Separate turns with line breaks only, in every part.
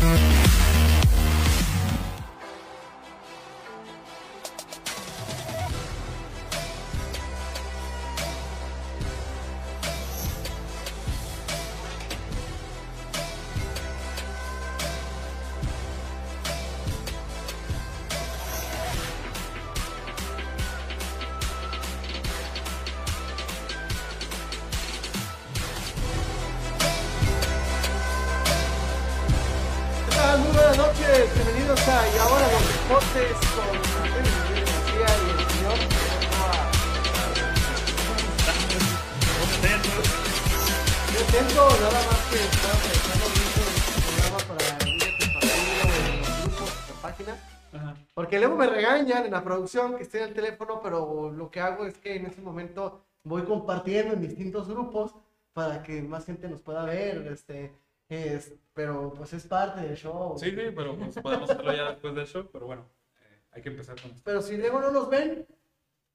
¿Qué en la producción que esté en el teléfono, pero lo que hago es que en ese momento voy compartiendo en distintos grupos para que más gente nos pueda ver, este, es, pero pues es parte del show.
Sí, sí, pero pues podemos hacerlo ya después del show, pero bueno, eh, hay que empezar con esto.
Pero si luego no nos ven,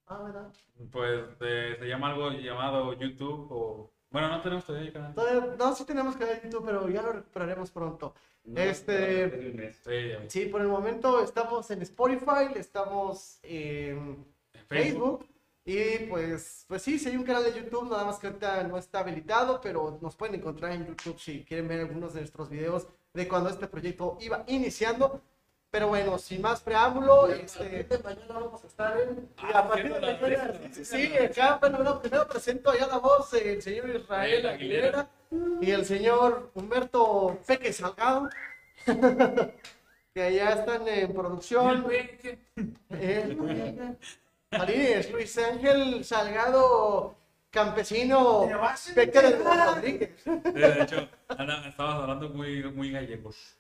ah, ¿verdad?
Pues eh, se llama algo llamado YouTube o... Bueno, no tenemos todavía el canal.
Todavía- no, sí tenemos canal de YouTube, pero ya lo recuperaremos pronto. Este,
Sí, ya ves.
sí, por el momento estamos en Spotify, estamos en
En
Facebook. Y pues, pues sí, sí hay un canal de YouTube, nada más que ahorita no está habilitado, pero nos pueden encontrar en YouTube si quieren ver algunos de nuestros videos de cuando este proyecto iba iniciando. Pero bueno, sin más preámbulo, este, mañana vamos a estar en... y a
Ah,
partir de mañana, sí, sí, acá, bueno, no, primero presento allá la voz, el señor Israel Aguilera y el señor Humberto Peque Salgado, que allá están en producción. Eh, Marines, Luis Ángel Salgado, campesino, Peque de Rodríguez.
De hecho, estabas hablando muy, muy gallegos.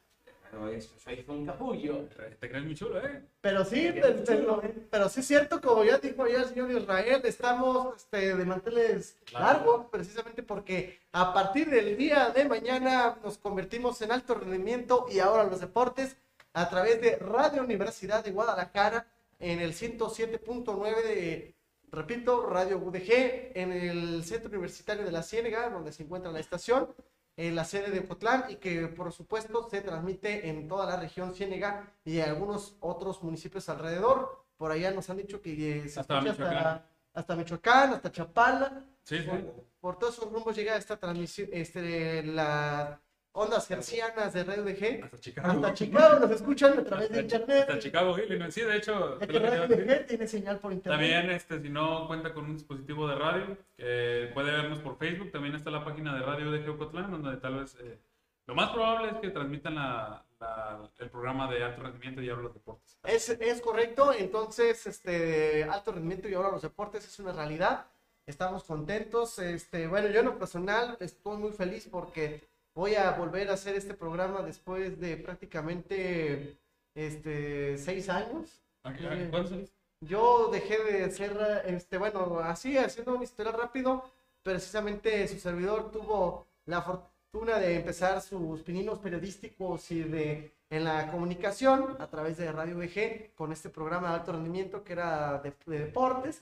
Pero eso, soy un capullo.
Te crees muy chulo, ¿eh?
Pero sí, pero, pero- pero sí es cierto, como ya dijo ya el señor Israel, estamos este, de manteles largos, precisamente porque a partir del día de mañana nos convertimos en alto rendimiento y ahora los deportes a través de Radio Universidad de Guadalajara en el 107.9 de, repito, Radio UDG, en el Centro Universitario de la Ciénega, donde se encuentra la estación, en la sede de Ocotlán y que por supuesto se transmite en toda la región Ciénega y algunos otros municipios alrededor. Por allá nos han dicho que eh, se
Hasta
escucha
Michoacán.
hasta, hasta Michoacán, hasta Chapala.
Sí, sí.
Por, por todos esos rumbos llega esta transmisión, este, las ondas hercianas de Radio DG.
Hasta Chicago.
Hasta Chicago nos escuchan a través de internet.
Hasta Chicago, Illinois. Sí, de hecho, es
que
decir.
DG tiene señal por internet.
También, este, si no cuenta con un dispositivo de radio, eh, puede vernos por Facebook. También está la página de Radio de Geocotlán, donde tal vez eh, lo más probable es que transmitan la- la- el programa de alto rendimiento y ahora los deportes.
Es, es correcto, entonces, este, alto rendimiento y ahora los deportes es una realidad. Estamos contentos. Este, bueno, yo en lo personal estoy muy feliz porque voy a volver a hacer este programa después de prácticamente este, seis años.
¿A qué- a- ¿Cuándo saliste?
Yo dejé de ser, este, bueno, así, haciendo un historial rápido, precisamente su servidor tuvo la fortuna de empezar sus pininos periodísticos y de en la comunicación a través de Radio VG con este programa de alto rendimiento que era de, de deportes,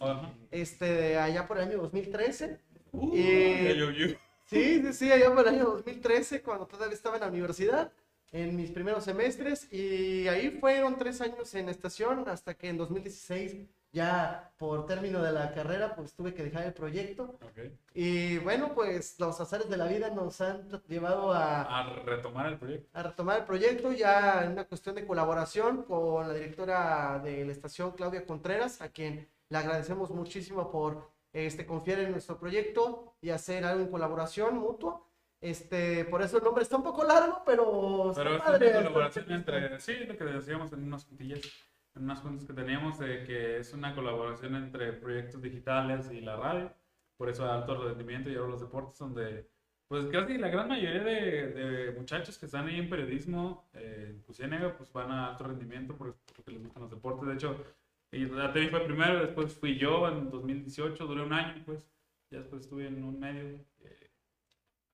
este, allá por el año 2013.
Uh,
Y-. Sí, sí, sí, allá por el año 2013, cuando todavía estaba en la universidad, en mis primeros semestres, y ahí fueron tres años en estación, hasta que en 2016, ya por término de la carrera, pues tuve que dejar el proyecto.
Ok.
Y bueno, pues los azares de la vida nos han llevado a,
A retomar el proyecto.
a retomar el proyecto, ya en una cuestión de colaboración con la directora de la estación, Claudia Contreras, a quien le agradecemos muchísimo por este, confiar en nuestro proyecto y hacer algo en colaboración mutua. Este, por eso el nombre está un poco largo, pero está
Pero es
padre.
una colaboración entre, sí, lo que decíamos en unas juntillas, en unas juntas que teníamos, de que es una colaboración entre proyectos digitales y la radio, por eso alto rendimiento y ahora los deportes, donde pues casi la gran mayoría de, de muchachos que están ahí en periodismo, eh, en Cusiénega, pues van a alto rendimiento por- porque les gustan los deportes, de hecho, y la TV fue primero, después fui yo en 2018, duré un año, pues, ya después estuve en un medio, eh,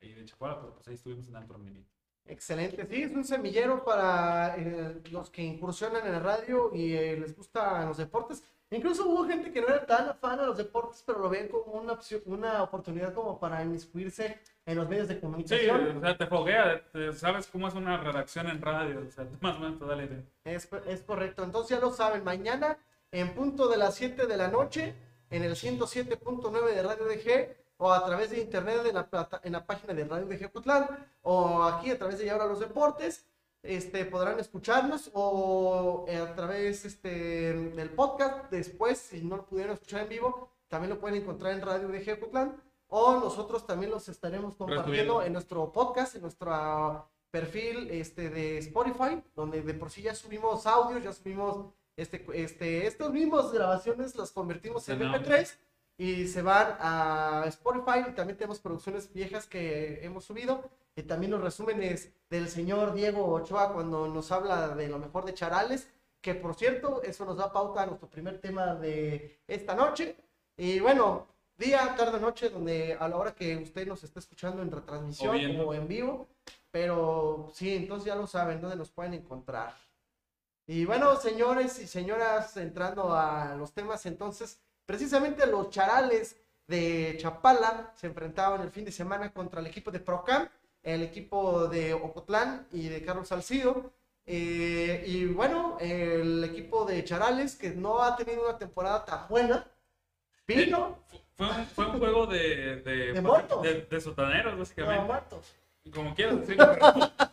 ahí de Chacuara, pero pues ahí estuvimos en alto rendimiento.
Excelente, sí, es un semillero para eh, los que incursionan en la radio y eh, les gustan los deportes. Incluso hubo gente que no era tan afán a los deportes, pero lo ven como una opción, una oportunidad como para inmiscuirse en los medios de
Sí,
comunicación.
o sea, te foguea, te- sabes cómo es una redacción en radio, o sea, más o menos te da la idea.
Es, es correcto. Entonces ya lo saben, mañana en punto de las 7 de la noche en el 107.9 de Radio DG o a través de internet en la, plata- en la página de Radio DG Cutlán o aquí a través de Ya Ahora los Deportes. Este, podrán escucharnos o eh, a través este, del podcast. Después, si no lo pudieron escuchar en vivo, también lo pueden encontrar en Radio DG Cutlán o nosotros también los estaremos compartiendo en nuestro podcast, en nuestro perfil este, de Spotify, donde de por sí ya subimos audios, ya subimos este, este, estas mismas grabaciones, las convertimos en
En audio.
MP3 y se van a Spotify y también tenemos producciones viejas que hemos subido y también los resúmenes del señor Diego Ochoa cuando nos habla de lo mejor de Charales, que por cierto, eso nos da pauta a nuestro primer tema de esta noche. Y bueno, día, tarde, noche, donde a la hora que usted nos está escuchando en retransmisión
O
o en vivo, pero sí, entonces ya lo saben dónde nos pueden encontrar. Y bueno, señores y señoras, entrando a los temas, entonces, precisamente los charales de Chapala se enfrentaban el fin de semana contra el equipo de Procam, el equipo de Ocotlán y de Carlos Salcido. Eh, y bueno, el equipo de Charales, que no ha tenido una temporada tan buena, vino
Fue un, fue un juego de, de,
De muertos.
de, de sotaneros,
no,
básicamente.
muertos.
Como quieras decirlo,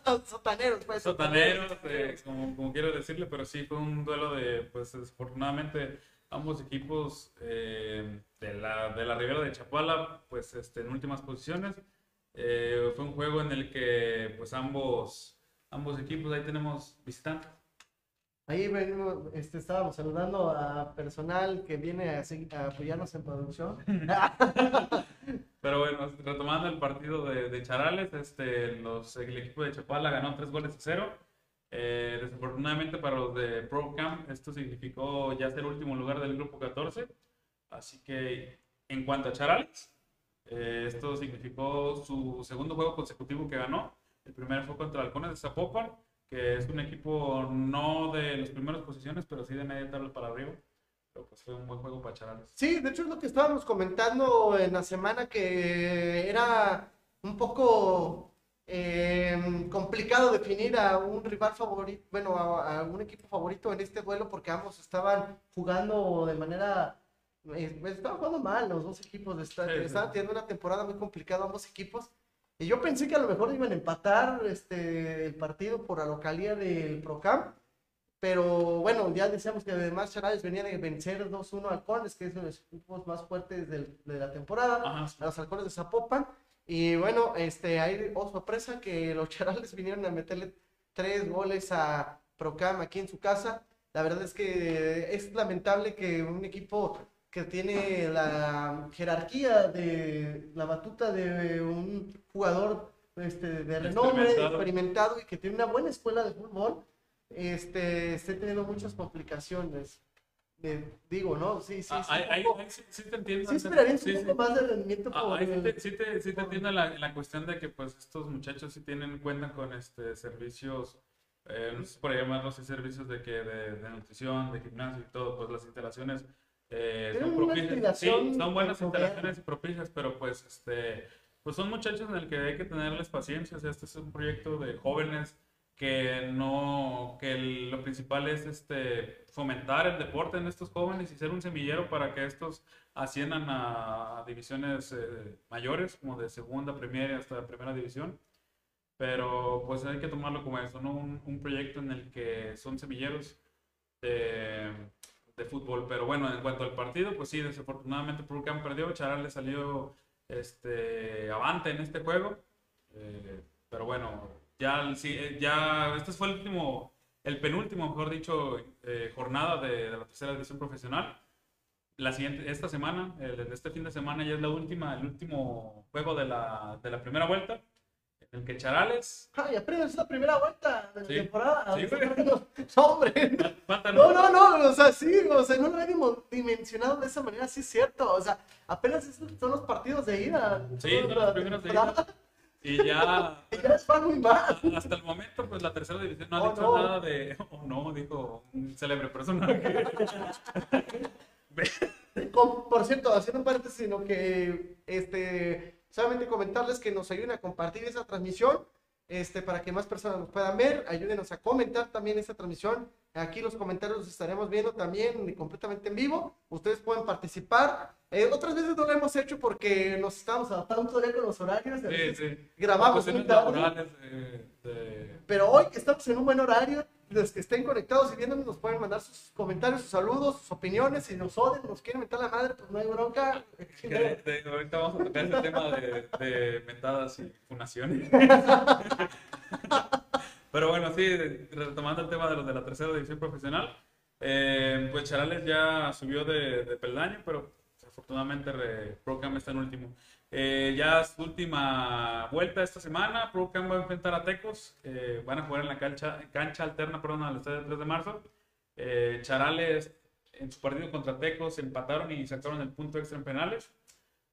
pero-
Sotaneros, pues.
sotaneros, eh, como, como quiero decirle, pero sí fue un duelo de, pues desafortunadamente, ambos equipos eh, de, la, de la Ribera de Chapala, pues este, en últimas posiciones. Eh, fue un juego en el que, pues ambos, ambos equipos, ahí tenemos visitantes.
Ahí venimos, este, estábamos saludando a personal que viene a, a apoyarnos en producción.
Retomando el partido de, de Charales, este, los, el equipo de Chapala ganó tres goles a cero. Eh, desafortunadamente para los de Pro Camp, esto significó ya ser último lugar del grupo 14. Así que en cuanto a Charales, eh, esto significó su segundo juego consecutivo que ganó. El primero fue contra Halcones de Zapopan, que es un equipo no de las primeras posiciones, pero sí de media tabla para arriba. Pero pues fue un buen juego para Charales.
Sí, de hecho es lo que estábamos comentando en la semana que era un poco eh, complicado definir a un rival favorito, bueno, a, a un equipo favorito en este duelo porque ambos estaban jugando de manera, eh, pues, estaban jugando mal los dos equipos, esta-
Sí, sí.
estaban teniendo una temporada muy complicada ambos equipos. Y yo pensé que a lo mejor iban a empatar este, el partido por la localía del Procam. Pero bueno, ya decíamos que además Charales venía de vencer 2-1 a Halcones, que es uno de los equipos más fuertes del- de la temporada,
Ajá, sí.
a los Halcones de Zapopan. Y bueno, este, hay oh, sorpresa que los Charales vinieron a meterle tres goles a Procam aquí en su casa. La verdad es que es lamentable que un equipo que tiene la jerarquía de la batuta de un jugador este, de renombre,
Experimentado.
experimentado y que tiene una buena escuela de fútbol, este, esté teniendo muchas complicaciones. Eh, digo, ¿no? Sí, sí,
Ah,
sí. poco-
ahí sí, sí te entiendo.
sí esperaría un poco más de rendimiento
Ah,
por
sí
el-
te, sí te, sí te
por-
entiendo la, la cuestión de que pues estos muchachos sí tienen cuentan con este servicios, eh, no sé por llamarlos servicios de que de, de nutrición, de gimnasio y todo, pues las instalaciones eh, son propicias. Sí, son buenas
de
instalaciones propicias, pero pues este pues son muchachos en el que hay que tenerles paciencia, o sea, este es un proyecto de jóvenes que no, que el- lo principal es este fomentar el deporte en estos jóvenes y ser un semillero para que estos asciendan a, divisiones eh, mayores, como de segunda, primera hasta primera división. Pero pues hay que tomarlo como eso, ¿no? Un, un proyecto en el que son semilleros de, de fútbol. Pero bueno, en cuanto al partido, pues sí, desafortunadamente Purcan perdió, Charal le salió este, avante en este juego. Eh, pero bueno, ya, sí, eh, ya este fue el último, el penúltimo, mejor dicho, eh, jornada de, de la tercera división profesional. La siguiente, esta semana, el este fin de semana ya es la última, el último juego de la, de la primera vuelta, en el que Charales,
Ay, apenas es la primera vuelta de la
Sí.
temporada.
Sí,
hombre. No, no, no, o sea, sí, o sea, no lo dimo- dimensionado de esa manera, sí es cierto. O sea, apenas son los partidos de ida.
Sí, son los primeros de ida. Y ya,
Y ya es muy mal.
hasta el momento, pues la tercera división no ha
Oh,
dicho
no.
nada de. Oh, no, dijo un célebre personaje.
por cierto, haciendo paréntesis, sino que este, solamente comentarles que nos ayuden a compartir esa transmisión este, para que más personas nos puedan ver. Ayúdenos a comentar también esta transmisión. Aquí los comentarios los estaremos viendo también completamente en vivo. Ustedes pueden participar. Eh, otras veces no lo hemos hecho porque nos estamos adaptando todavía con los horarios.
Sí, sí.
Grabamos tarde.
laborales de- de-
Pero hoy que estamos en un buen horario, los que estén conectados y viéndonos nos pueden mandar sus comentarios, sus saludos, sus opiniones. Si nos odian, nos quieren meter la madre, pues no hay bronca.
de- de- ahorita vamos a tocar ese tema de, de mentadas y funaciones. Pero bueno, sí, retomando el tema de los de la tercera división profesional, eh, pues Charales ya subió de, de peldaño, pero afortunadamente Procam está en último. Eh, ya su última vuelta esta semana, Procam va a enfrentar a Tecos, eh, van a jugar en la cancha, cancha alterna, perdón, al estadio 3 de marzo. Eh, Charales en su partido contra Tecos empataron y sacaron el punto extra en penales.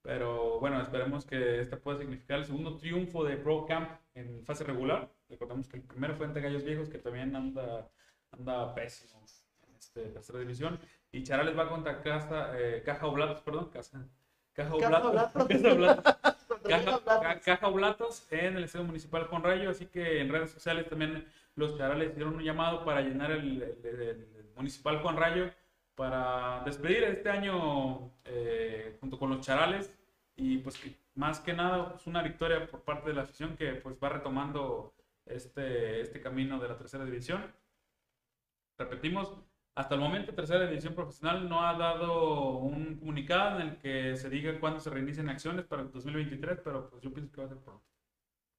Pero bueno, esperemos que este pueda significar el segundo triunfo de Pro Camp en fase regular. Recordemos que el primero fue ante Gallos Viejos, que también anda, anda pésimo en este tercera división. Y Charales va contra Casa, eh, Caja Oblatos, perdón, Casa, Caja Oblatos. Caja Oblatos. Caja,
Caja-
Ca- Caja Oblatos en el Estadio Municipal Juan Rayo, así que en redes sociales también los charales hicieron un llamado para llenar el, el- el- el Municipal Juan Rayo para despedir este año eh, junto con los charales y pues que más que nada pues, una victoria por parte de la afición que pues va retomando este, este camino de la tercera división. Repetimos, hasta el momento tercera división profesional no ha dado un comunicado en el que se diga cuándo se reinicien acciones para el 2023, pero pues yo pienso que va a ser pronto.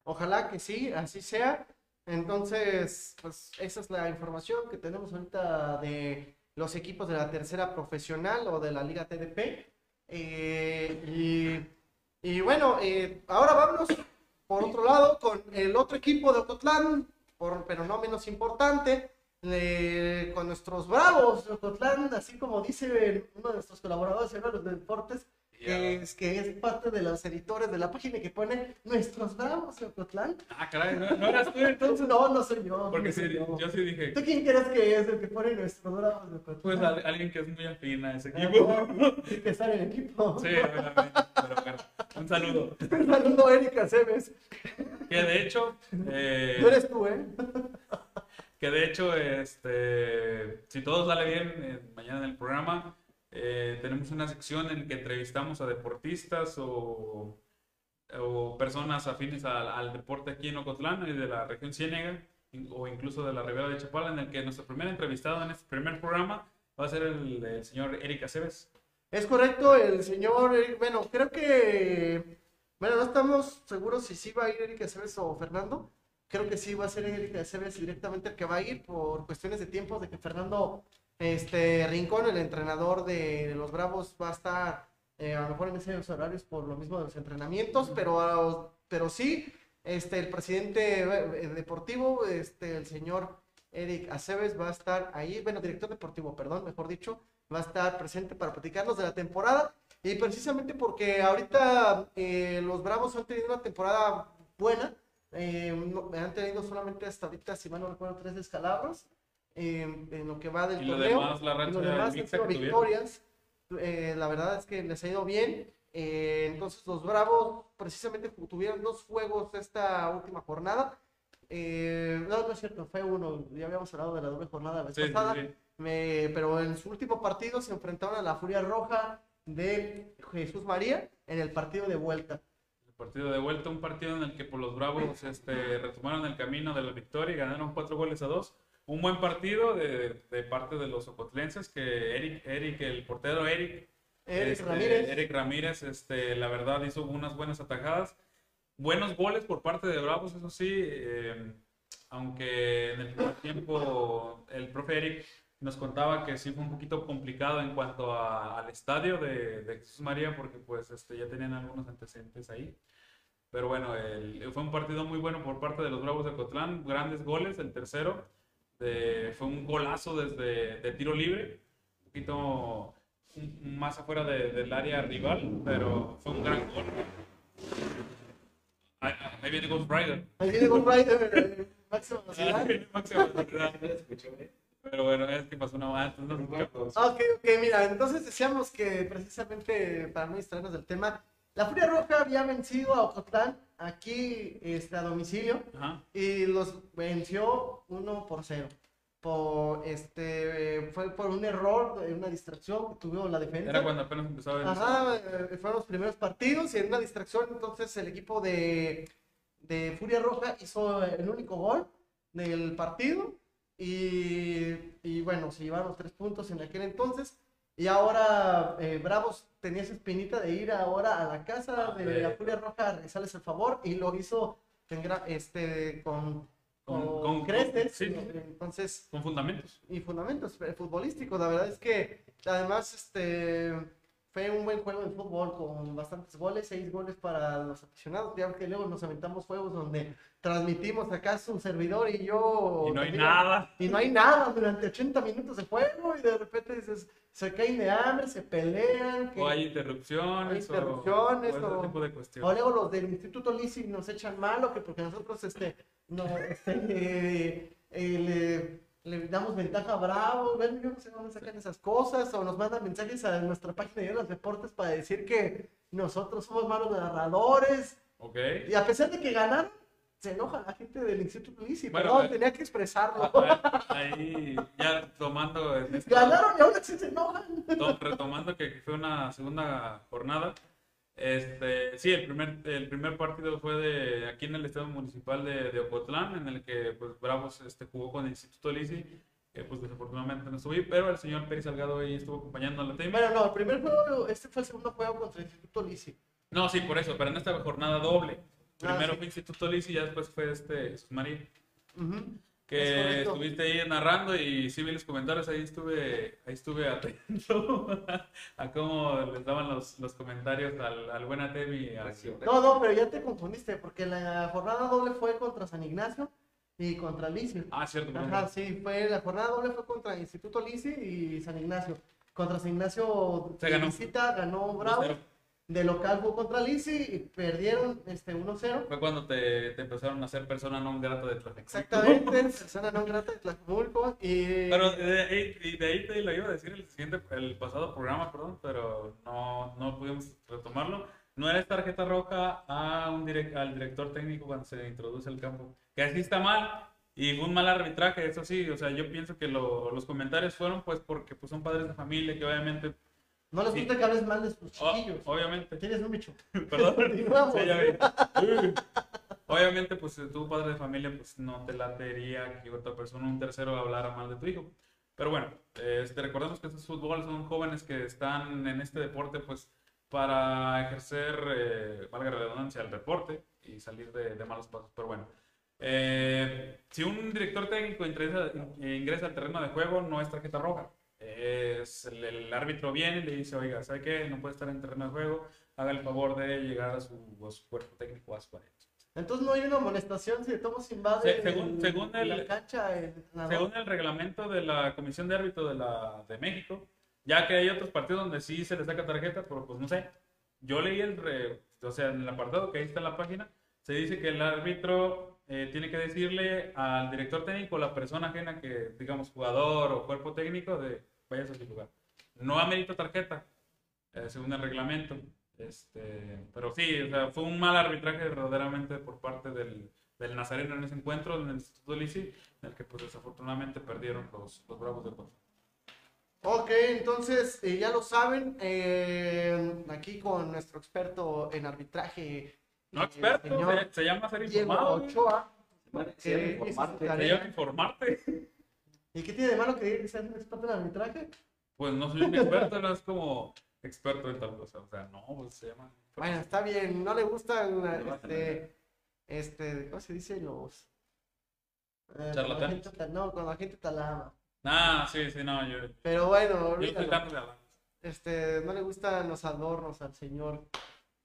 Ojalá que sí, así sea. Entonces, pues esa es la información que tenemos ahorita de los equipos de la tercera profesional o de la Liga TDP. Eh, y, y bueno, eh, ahora vámonos por otro lado con el otro equipo de Ocotlán, por, pero no menos importante, eh, con nuestros bravos de Ocotlán, así como dice uno de nuestros colaboradores en los deportes, que es, que es parte de los editores de la página que pone nuestros bravos de Ocotlán.
Ah, caray, ¿no, no eras tú entonces?
No, no soy yo.
Porque
no soy
sí,
yo.
yo sí dije,
¿Tú quién crees que es el que pone nuestros bravos de Ocotlán?
pues al- alguien que es muy afín a ese equipo.
Ah, sí, que está en el equipo.
Sí, obviamente, pero bueno, un saludo.
Un saludo, Erika Cebes.
Que de hecho, eh,
Tú eres tú, ¿eh?
que de hecho, este, si todo sale bien, eh, mañana en el programa eh, tenemos una sección en que entrevistamos a deportistas o, o personas afines al, deporte aquí en Ocotlán y de la región Ciénega o incluso de la Ribera de Chapala, en el que nuestro primer entrevistado en este primer programa va a ser el, señor Eric Aceves.
Es correcto, el señor, Eric- bueno, creo que, bueno, no estamos seguros si sí va a ir Erika Cebes o Fernando. Creo que sí va a ser Erika Cebes directamente el que va a ir por cuestiones de tiempo, de que Fernando este, Rincón, el entrenador de los Bravos, va a estar eh, a lo mejor en esos horarios por lo mismo de los entrenamientos, pero, pero sí, este, el presidente eh, deportivo, este, el señor Eric Aceves va a estar ahí, bueno, director deportivo, perdón, mejor dicho, va a estar presente para platicarnos de la temporada. Y precisamente porque ahorita eh, los Bravos han tenido una temporada buena, han tenido solamente hasta ahorita, si mal no recuerdo, tres descalabros eh, en lo que va del
Y
torneo.
demás, la
Y
racha
lo demás victorias. Eh, la verdad es que les ha ido bien. Eh, entonces los Bravos precisamente tuvieron dos juegos esta última jornada. Eh, no, no es cierto, fue uno. Ya habíamos hablado de la doble jornada la vez
Sí, sí,
pasada.
sí.
Me- pero en su último partido se enfrentaron a la Furia Roja de Jesús María en el partido de vuelta.
El partido de vuelta, un partido en el que por los Bravos este, retomaron el camino de la victoria y ganaron cuatro goles a dos. Un buen partido de, de parte de los ocotlenses que Eric, Eric, el portero Eric,
Eric
este,
Ramírez.
Eric Ramírez, este, la verdad hizo unas buenas atajadas. Buenos goles por parte de Bravos, eso sí. eh, aunque en el primer tiempo el profe Eric nos contaba que sí fue un poquito complicado en cuanto a- al estadio de, de Jesús María, porque pues este, ya tenían algunos antecedentes ahí. Pero bueno, el- fue un partido muy bueno por parte de los Bravos de Cotlán, grandes goles, el tercero de- fue un golazo desde de tiro libre, un poquito más afuera de- del área rival, pero fue un gran gol. Ahí, ahí viene Ghost Rider.
Ahí viene Ghost Rider,
escucho, ¿eh?
Pero bueno, es que pasó una más. No,
Ok, ok, mira, entonces decíamos que precisamente para no distraernos del tema, la Furia Roja había vencido a Ocotlán aquí este, a domicilio
Ajá.
y los venció 1 por 0. Por, este, fue por un error, una distracción que tuvo la defensa.
Era cuando apenas empezaba el
Ajá, eh, fueron los primeros partidos y en una distracción entonces el equipo de, de Furia Roja hizo el único gol del partido y, y bueno, se llevaron los tres puntos en aquel entonces y ahora eh, Bravos tenía esa espinita de ir ahora a la casa
Ah,
de la Furia Roja a realizarles el favor y lo hizo en este, con, con,
Con- con-
creces,
sí, sí.
entonces
Con fundamentos.
y fundamentos eh, futbolísticos. La verdad es que además este fue un buen juego de fútbol con bastantes goles, seis goles para los aficionados. Ya que luego nos aventamos juegos donde transmitimos acá su servidor y yo.
Y no hay
también.
nada.
Y no hay nada durante 80 minutos de juego y de repente dices, se caen de hambre, se pelean. que-
O hay interrupciones.
Hay interrupciones,
o, o
o-
ese tipo de
o
cuestiones.
luego los del Instituto Lisi nos echan mal o que porque nosotros este, no, este, eh, eh, le, le damos ventaja a Bravo, bueno, yo no sé dónde sacan esas cosas, o nos mandan mensajes a nuestra página de los deportes para decir que nosotros somos malos narradores, y a pesar de que ganaron, se enoja la gente del Instituto Lisi,
Bueno,
perdón,
eh,
tenía que expresarlo.
Ah, ah, Ahí ya tomando en esta-
Ganaron y aún así se enojan.
to- retomando que fue una segunda jornada. Este, sí, el primer, el primer partido fue de aquí en el Estadio Municipal de, de Ocotlán, en el que pues, Bravos este, jugó con el Instituto Lisi, que pues desafortunadamente no estuve, pero el señor Pérez Salgado ahí estuvo acompañando a la team.
Bueno, no, el primer juego, este fue el segundo juego contra el Instituto Lisi.
No, sí, por eso, pero en esta jornada doble.
Ah,
Primero
sí.
fue Instituto Lisi y ya después fue este.
Ujú. Es
que estuviste ahí narrando y sí vi los comentarios, ahí estuve, ahí estuve atento a cómo les daban los, los comentarios al, al buen Atemi.
No, no, pero ya te confundiste, porque la jornada doble fue contra San Ignacio y contra Lisi.
Ah, cierto.
Ajá, sí, fue, la jornada doble fue contra Instituto Lisi y San Ignacio. Contra San Ignacio
Se ganó.
visita ganó Bravo,
2-0.
De local jugó contra Lisi y perdieron este 1-0.
Fue cuando te, te empezaron a hacer persona no grata de Tlajomulco.
Exactamente, persona no grata de Tlajumulco y...
Pero de ahí, y de ahí te lo iba a decir el siguiente, el pasado programa, perdón, pero no, no pudimos retomarlo. No eres tarjeta roja a un direc- al director técnico cuando se introduce al campo. Que así está mal. Y fue un mal arbitraje, eso sí. O sea, yo pienso que lo- los comentarios fueron pues porque pues, son padres de familia que obviamente...
no les
sí.
gusta que hables mal de sus
o-
chiquillos.
obviamente.
Tienes un bicho.
Perdón. Sí, ya vi. Obviamente, pues tu padre de familia, pues no te latería que otra persona, un tercero, hablara mal de tu hijo. Pero bueno, este, recordemos que estos fútbol son jóvenes que están en este deporte, pues para ejercer, eh, valga la redundancia, el deporte y salir de, de malos pasos. Pero bueno, eh, si un director técnico ingresa, ingresa al terreno de juego, no es tarjeta roja. Es el, el árbitro viene y le dice, oiga, ¿sabe qué? No puede estar en terreno de juego, haga el favor de llegar a su, a su cuerpo técnico, a su área.
Entonces no hay una amonestación si Tomos invade
Se- según- según el-
la cancha el.
Según el reglamento de la Comisión de Árbitro de, la, de México, ya que hay otros partidos donde sí se le saca tarjeta, pero pues no sé. Yo leí el, re- o sea, en el apartado que ahí está en la página, se dice que el árbitro eh, tiene que decirle al director técnico, la persona ajena que, digamos, jugador o cuerpo técnico, de vayas a su lugar. No amerita tarjeta, eh, según el reglamento. Este, pero sí, o sea, fue un mal arbitraje verdaderamente por parte del, del Nazareno en ese encuentro en el Instituto Lisi, en el que pues desafortunadamente perdieron los, los Bravos de Puebla.
Ok, entonces eh, ya lo saben, eh, aquí con nuestro experto en arbitraje.
No experto,
señor
se, se llama ser informado.
Ochoa.
Informarte.
Se llama informarte.
¿Y qué tiene de malo que diga que sea un experto en arbitraje?
Pues no soy un experto, no es como experto en tal cosa. O sea, no, pues se llama.
Bueno, está bien, no le gustan
No
este, este, ¿cómo se dice? Los... eh, cuando gente no, cuando la gente te alaba.
Ah, sí, sí, no, yo,
Pero bueno,
yo estoy
este, no le gustan los adornos al señor,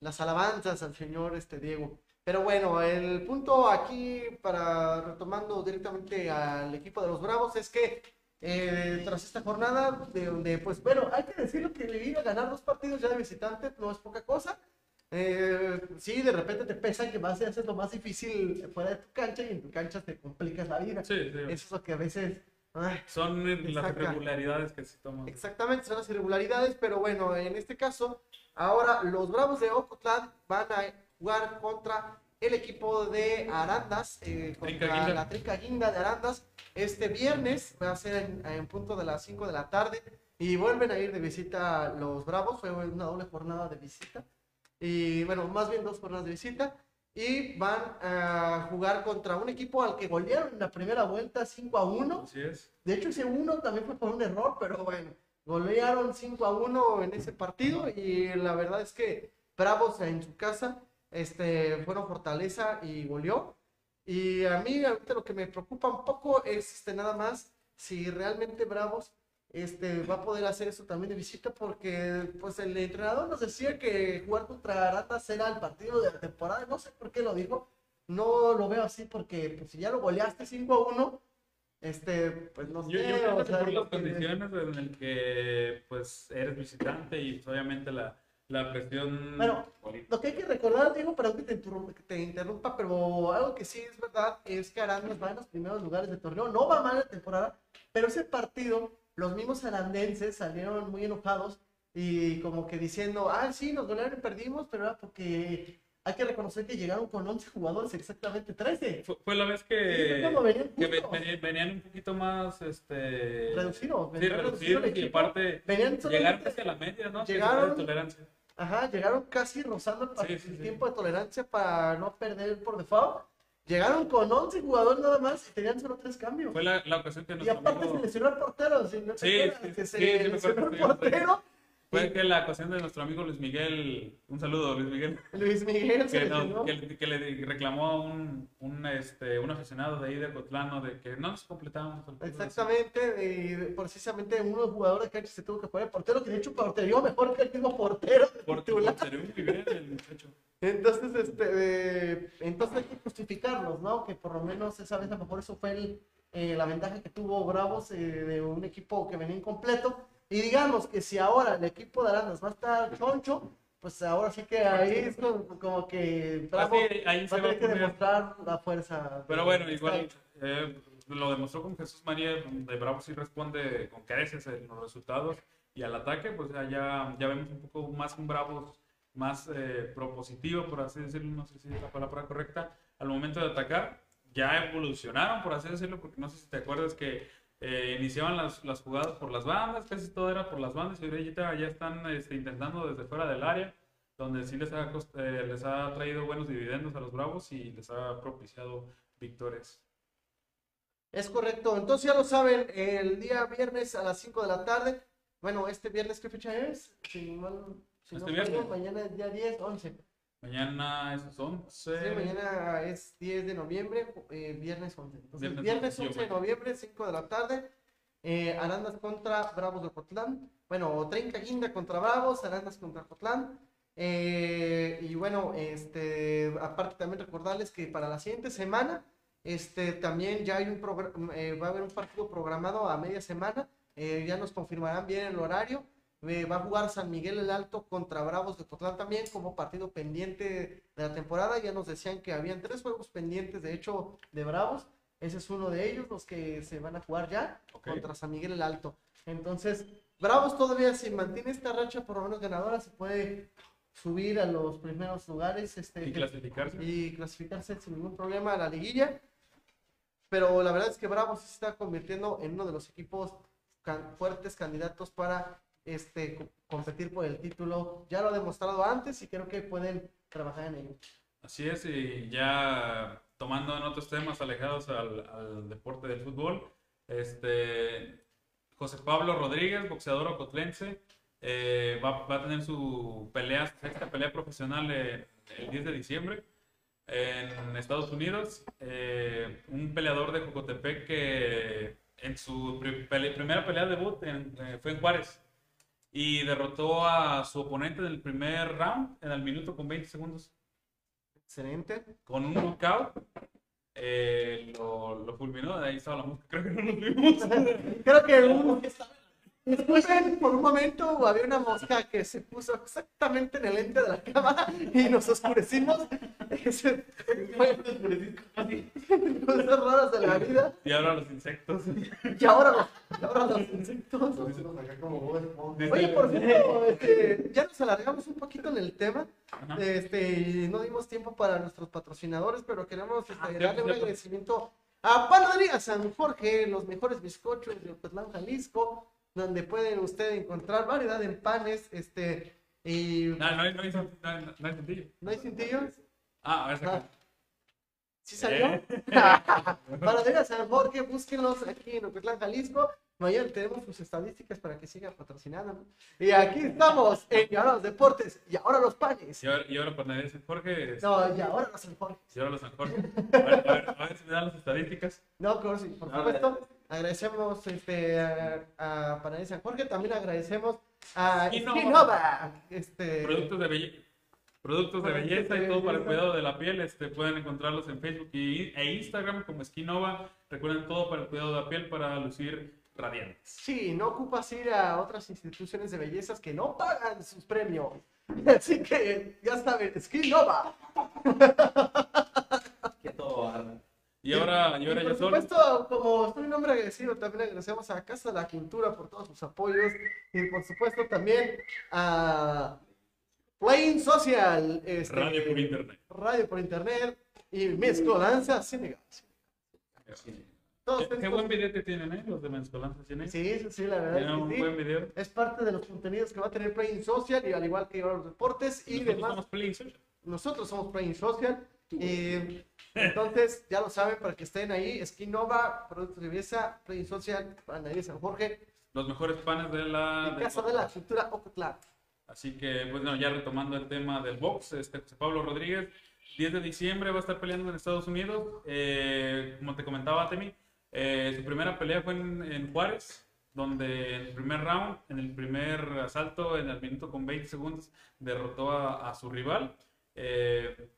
las alabanzas al señor este Diego. Pero bueno, el punto aquí, para retomando directamente al equipo de los Bravos, es que eh, tras esta jornada, de donde, pues bueno, hay que decirlo que le iba a ganar dos partidos ya de visitante, no es poca cosa. Eh, sí, de repente te pesa que vas a hacer lo más difícil fuera de tu cancha y en tu cancha te complicas la vida.
Sí, sí.
Eso es lo que a veces Ay,
Son las irregularidades que se toman.
Exactamente, son las irregularidades, pero bueno, en este caso, ahora los Bravos de Ocotlán van a jugar contra el equipo de Arandas, eh,
Trinca
contra
Guinda.
la Trinca Guinda de Arandas, este viernes, va a ser en, en punto de las 5 de la tarde, y vuelven a ir de visita los Bravos, fue una doble jornada de visita, y bueno, más bien dos jornadas de visita, y van a jugar contra un equipo al que golearon en la primera vuelta 5 a 1.
Así es.
De hecho, ese 1 también fue por un error, pero bueno, golearon 5 a 1 en ese partido y la verdad es que Bravos en su casa este, fueron fortaleza y goleó. Y a mí ahorita lo que me preocupa un poco es este, nada más si realmente Bravos este, va a poder hacer eso también de visita porque pues el entrenador nos decía que jugar contra Aratas era el partido de la temporada, no sé por qué lo dijo, no lo veo así porque pues, si ya lo goleaste 5 a 1, este, pues no sé,
Yo, yo creo
o
que
sea,
por las condiciones en el que pues eres visitante y pues, obviamente la, la presión
Bueno, Lo que hay que recordar, Diego, perdón que te, interrumpa, que te interrumpa, pero algo que sí es verdad es que Arandas va en los primeros lugares de torneo. No va mal la temporada, pero ese partido, los mismos arandenses salieron muy enojados y como que diciendo, ah, sí, nos golearon y perdimos, pero era porque hay que reconocer que llegaron con 11 jugadores, exactamente 13.
fue, fue la vez que,
venían
que ve-
justos.
venían, venían un poquito más este
Reducidos,
sí, reducidos y aparte
Venían
llegaron casi a la media, ¿no?
Llegaron-
tolerancia.
Ajá, llegaron casi rozando el,
Sí, sí.
tiempo de tolerancia para no perder por default. Llegaron con 11 jugadores nada más y tenían solo 3 cambios.
Fue la, la ocasión que
Y
nuestro
aparte
amigo-
se lesionó el portero. ¿sí? ¿No
Sí,
acuerdas?
sí,
que
sí,
se lesionó el portero.
Fue que la ocasión de nuestro amigo Luis Miguel, un saludo Luis Miguel,
Luis Miguel
que, no- que, le- que le reclamó a un, un, este, un aficionado de ahí de Cotlano de que no nos completábamos.
Exactamente, y precisamente uno de los jugadores de cancha se tuvo que poner portero, que de hecho porterió mejor que el mismo portero del
Por
titular.
por ser muy bien el muchacho.
Entonces, este, eh, entonces hay que justificarlos, ¿no? Que por lo menos esa vez a lo mejor eso fue el, eh, la ventaja que tuvo Bravos eh, de un equipo que venía incompleto. Y digamos que si ahora el equipo de Arandas va a estar choncho, pues ahora sí que ahí es como, como que Bravos
Así, ahí
va
se
a tener que demostrar la fuerza.
Pero bueno, igual eh, lo demostró con Jesús María, de Bravo sí responde con creces en los resultados y al ataque, pues ya, ya, vemos un poco más un Bravos más eh, propositivo, por así decirlo, no sé si es la palabra correcta, al momento de atacar. Ya evolucionaron, por así decirlo, porque no sé si te acuerdas que eh, iniciaban las, las jugadas por las bandas, casi todo era por las bandas, y ahorita ya están este, intentando desde fuera del área, donde sí les ha, cost- eh, les ha traído buenos dividendos a los Bravos y les ha propiciado victorias.
Es correcto. Entonces ya lo saben, el día viernes a las 5 de la tarde. Bueno, este viernes, ¿qué fecha es? Si mal- si
Este
no
viernes.
fallo, mañana es día 10, 11.
Mañana es 11.
Sí, mañana es 10 de noviembre, eh, viernes 11. Entonces,
Viernes
viernes,
11,
11 de noviembre, 5 de la tarde. eh, Arandas contra Bravos de Cotlán. Bueno, Trenca Guinda contra Bravos, Arandas contra Cotlán. Eh, y bueno, este, aparte también recordarles que para la siguiente semana, este, también ya hay un programa, va a haber un partido programado a media semana. eh, ya nos confirmarán bien el horario. Eh, va a jugar San Miguel el Alto contra Bravos de Cotlán también como partido pendiente de la temporada. Ya nos decían que habían tres juegos pendientes, de hecho, de Bravos. Ese es uno de ellos, los que se van a jugar ya contra San Miguel el Alto. Entonces, Bravos todavía si mantiene esta racha por lo menos ganadora, se puede subir a los primeros lugares este,
Y clasificarse.
y clasificarse sin ningún problema a la liguilla. Pero la verdad es que Bravos se está convirtiendo en uno de los equipos can- fuertes candidatos para este, co- competir por el título. Ya lo ha demostrado antes y creo que pueden trabajar en ello.
Así es, y ya tomando en otros temas alejados al, deporte del fútbol, este José Pablo Rodríguez, boxeador ocotlense, eh, va, va a tener su pelea, sexta pelea profesional eh, el 10 de diciembre en Estados Unidos. Eh, un peleador de Jocotepec que en su primera pelea debut en- eh, fue en Juárez y derrotó a su oponente en el primer round en el minuto con 20 segundos
Excelente.
con un knockout. Eh, lo, lo fulminó, de ahí estaba la música, creo que no nos vimos.
Creo que un- Disculpen, por un momento había una mosca que se puso exactamente en el lente de la cámara y nos oscurecimos. Ese fue cosas raras de la vida.
Y ahora los insectos.
Y ahora, los- y ahora los insectos. Oye, por cierto, este, ya nos alargamos un poquito en el tema. Este, y no dimos tiempo para nuestros patrocinadores, pero queremos este,
Ah,
darle un agradecimiento a Panadería San Jorge, los mejores bizcochos de Ocotlán, Jalisco, donde pueden ustedes encontrar variedad en panes, este, y...
No, no, hay- no, hay, no, hay- no hay sencillo.
¿No hay cintillo?
Ah, a ver, saca.
Ah. ¿Sí salió?
Eh.
Panadería San Jorge, búsquenlos aquí en Ocotlán, Jalisco. Mañana tenemos sus estadísticas para que siga patrocinando. Y aquí estamos, en Y ahora los deportes, y ahora los panes.
Y ahora, y ahora Panadería San Jorge. es-
No, y ahora los San Jorge.
Y ahora los San Jorge. A ver, a ver, a ver si me dan las estadísticas.
No, claro, sí, por
A
supuesto. Agradecemos este, a, a Panadería San Jorge, también agradecemos a
Skinova.
Este,
Productos de belleza. Productos de belleza y todo para el cuidado de la piel. Este, pueden encontrarlos en Facebook y, e Instagram como Skinova. Recuerden todo para el cuidado de la piel para lucir radiantes.
Sí, no ocupas ir a otras instituciones de bellezas que no pagan sus premios. Así que ya saben, Skinova.
Y ahora, y ahora
Y por supuesto, como estoy un hombre agradecido, también agradecemos a Casa de la Cultura por todos sus apoyos. Y por supuesto también a Playing Social. este,
Radio por internet.
Radio por internet y Mezcolanza Senegal. Todos
Qué, qué buen video que tienen, ¿eh? Los de Mezcolanza tienen.
Sí, sí, sí, la verdad. Es
un
sí.
buen video.
Es parte de los contenidos que va a tener Playing Social y al igual que los deportes y
Nosotros
demás.
somos Playing Social.
Nosotros somos Playing Social. Y entonces, ya lo saben, para que estén ahí, Skinova, Productos de Belleza, Playing Social, Panadería San Jorge,
Los mejores panes de la. de
Casa de la Cultura Ocotlán.
Así que, pues, bueno, ya retomando el tema del box, este José Pablo Rodríguez, 10 de diciembre va a estar peleando en Estados Unidos. Eh, como te comentaba, Temi, eh, su primera pelea fue en, en Juárez, donde en el primer round, en el primer asalto, en el minuto con 20 segundos, derrotó a, a su rival. Eh,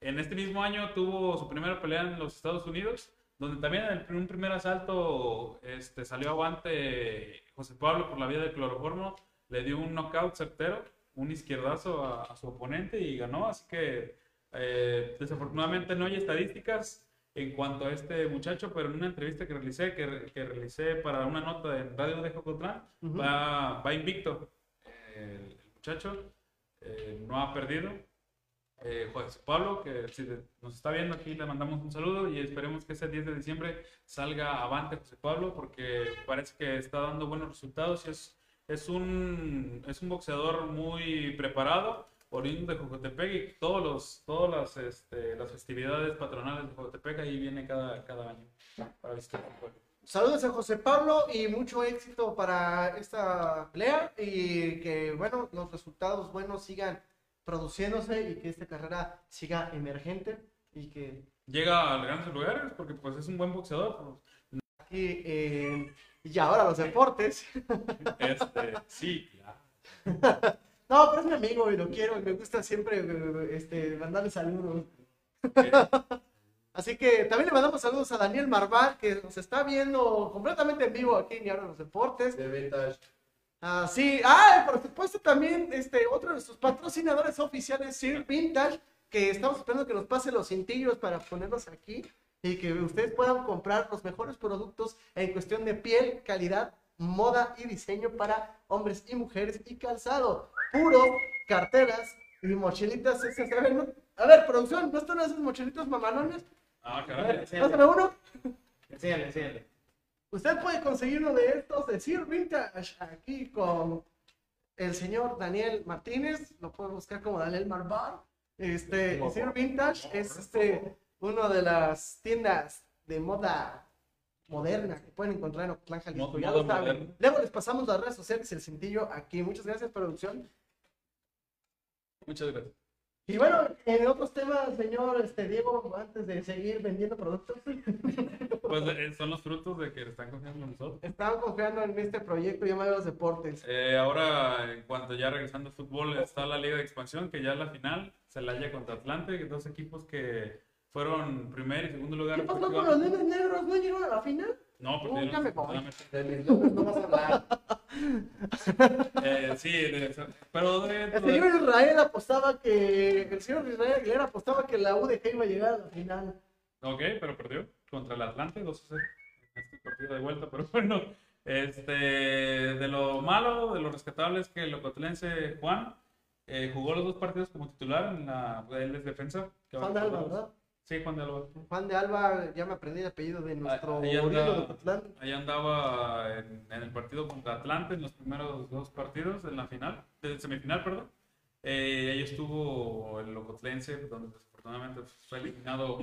en este mismo año tuvo su primera pelea en los Estados Unidos, donde también en un primer asalto este, salió avante José Pablo por la vía del cloroformo, le dio un knockout certero, un izquierdazo a, a su oponente y ganó, así que eh, desafortunadamente no hay estadísticas en cuanto a este muchacho, pero en una entrevista que realicé, que, re- que realicé para una nota en Radio de Jocotlán,
Ujú.
va, va invicto eh, el, el muchacho, eh, no ha perdido. Eh, José Pablo, que si nos está viendo aquí, le mandamos un saludo y esperemos que ese 10 de diciembre salga avante José Pablo, porque parece que está dando buenos resultados y es, es, un, es un boxeador muy preparado, oriundo de Jocotepec y todos los, todas las, este, las festividades patronales de Jocotepec ahí viene cada, cada año para visitar.
Saludos a José Pablo y mucho éxito para esta pelea y que, bueno, los resultados buenos sigan produciéndose y que esta carrera siga emergente y que
Llega a grandes lugares porque pues es un buen boxeador.
aquí, eh, y ahora los deportes.
Este, sí, claro.
No, pero es mi amigo y lo quiero y me gusta siempre este, mandarle saludos. Así que también le mandamos saludos a Daniel Marval, que nos está viendo completamente en vivo aquí en Y ahora los deportes.
De Vintage.
Ah, sí, ah, por supuesto también este, otro de nuestros patrocinadores oficiales, Sir Vintage, que estamos esperando que nos pase los cintillos para ponerlos aquí y que ustedes puedan comprar los mejores productos en cuestión de piel, calidad, moda y diseño para hombres y mujeres y calzado. Puro, carteras y mochilitas. esas, A ver, no- a ver, producción, ¿no están esas mochilitas mamalones?
Ah,
A
caray.
ver, pásame uno.
Enséñale, enséñale.
Usted puede conseguir uno de estos de Sir Vintage aquí con el señor Daniel Martínez. Lo pueden buscar como Daniel Marbar. Este, Sir Vintage es este, una de las tiendas de moda moderna que pueden encontrar en Ocotlán, Jalisco.
Moda
Ya lo saben.
moderna.
Luego les pasamos las redes sociales y el cintillo aquí. Muchas gracias, producción.
Muchas gracias.
Y bueno, en otros temas, señor este, Diego, antes de seguir vendiendo productos,
Pues eh, son los frutos de que están confiando en nosotros.
estaban confiando en este proyecto llamado Los Deportes.
Eh, ahora, en cuanto ya regresando al fútbol, está la Liga de Expansión, que ya es la final, Celaya contra Atlante, dos equipos que fueron primer y segundo lugar.
¿Qué pasó con los nenes negros? ¿No llegaron a la final?
No,
Nunca
perdieron.
me voy.
desafortunadamente.
De mis logros no vas a hablar.
Eh, sí, de- pero de,
El señor Israel apostaba que. El señor Israel Aguilera apostaba que la UDG iba a llegar a la final.
Ok, pero perdió contra el Atlante 2 0 en este partido de vuelta. Pero bueno, este, de lo malo, de lo rescatable es que el Locotlense Juan eh, jugó los dos partidos como titular en la. Él es defensa. que
Juan de Alba, ¿verdad?
Sí, Juan de Alba.
Juan de Alba, ya me aprendí el apellido de nuestro
Ahí anda-
ídolo de Ocotlán.
Ahí andaba en, en el partido contra Atlante, en los primeros dos partidos, en la final, de semifinal, perdón. Eh, ahí estuvo el Locotlense, donde desafortunadamente fue eliminado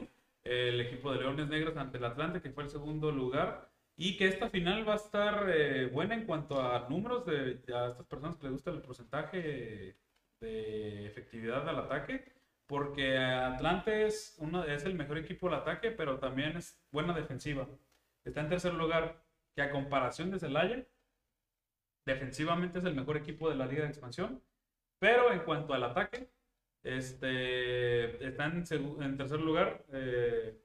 el equipo de Leones Negros ante el Atlante, que fue el segundo lugar. Y que esta final va a estar eh, buena en cuanto a números de a estas personas que les gusta el porcentaje de efectividad al ataque. Porque Atlante es, uno, es el mejor equipo al ataque, pero también es buena defensiva. Está en tercer lugar, que a comparación de Celaya, defensivamente es el mejor equipo de la Liga de Expansión. Pero en cuanto al ataque, este, está en, en tercer lugar. eh,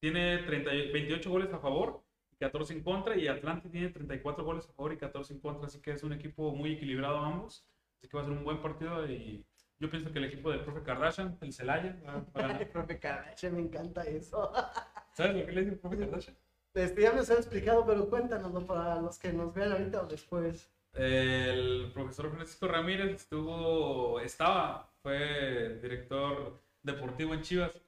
tiene 30 y- 28 goles a favor y 14 en contra. Y Atlante tiene 34 goles a favor y 14 en contra. Así que es un equipo muy equilibrado ambos. Así que va a ser un buen partido. Y yo pienso que el equipo del profe Kardashian, el Celaya, va- va a ganar.
Profe Kardashian, me encanta eso.
¿Sabes lo que le dice el profe Kardashian?
Este, ya me has explicado, pero cuéntanoslo para los que nos vean ahorita o después.
El profesor Francisco Ramírez estuvo, estaba, fue director deportivo en Chivas.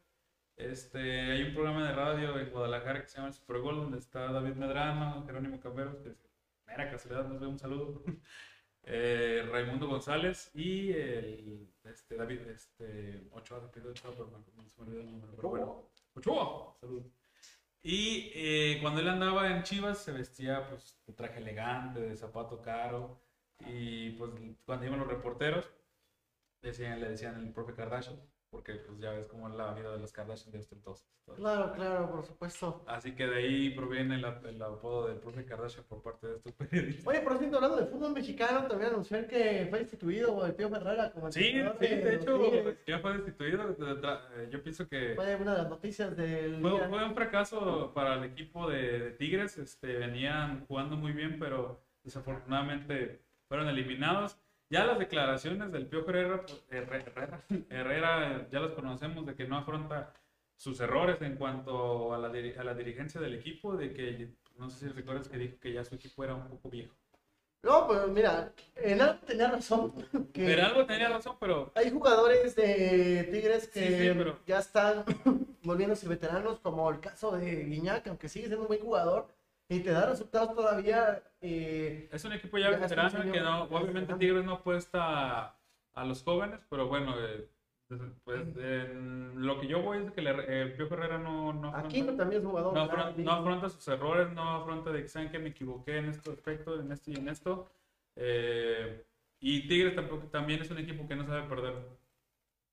Este, hay un programa de radio en Guadalajara que se llama el Super Bowl, donde está David Medrano, Jerónimo Camberos, que es mera casualidad, nos ve un saludo. Eh, Raimundo González y el este, David este, Ochoa, pero no se me olvidó el nombre. Pero bueno, Ochoa, saludos. Y eh, cuando él andaba en Chivas se vestía pues de traje elegante, de zapato caro. Y pues cuando iban los reporteros, decían, le decían el profe Kardashian, porque pues ya ves cómo es la vida de los Kardashian de este entonces.
Claro, claro, por supuesto.
Así que de ahí proviene el, ap- el apodo del profe Kardashian por parte de estos periodistas.
Oye, por cierto, hablando de fútbol mexicano, también anunciar que fue destituido el Pío Herrera como
Sí,
entrenador
sí, de hecho
Tigres.
ya fue destituido. eh, Yo pienso que...
Fue una de las noticias del
fue un fracaso para el equipo de, de Tigres. Este, venían jugando muy bien, pero desafortunadamente fueron eliminados. Ya las declaraciones del Pío Herrera, pues, Herrera, Herrera, ya las conocemos de que no afronta sus errores en cuanto a la, a la dirigencia del equipo, de que no sé si recuerdas que dijo que ya su equipo era un poco viejo.
No, pero mira, en algo tenía razón. Que
Pero algo tenía razón, pero
Hay jugadores de Tigres que
Sí, sí, pero-
ya están volviéndose veteranos, como el caso de Guiñac, aunque sigue siendo un buen jugador y te da resultados todavía. eh,
Es un equipo ya, veterano que no, obviamente. Tigres no apuesta a, los jóvenes, pero bueno, eh, pues en lo que yo voy es que le- el Pío Herrera no, no,
aquí
afronta,
también es jugador.
no,
claro,
afron- no afronta sus errores, no afronta de que saben que me equivoqué en este aspecto, en esto y en esto. Eh, y Tigres tampoco, también es un equipo que no sabe perder.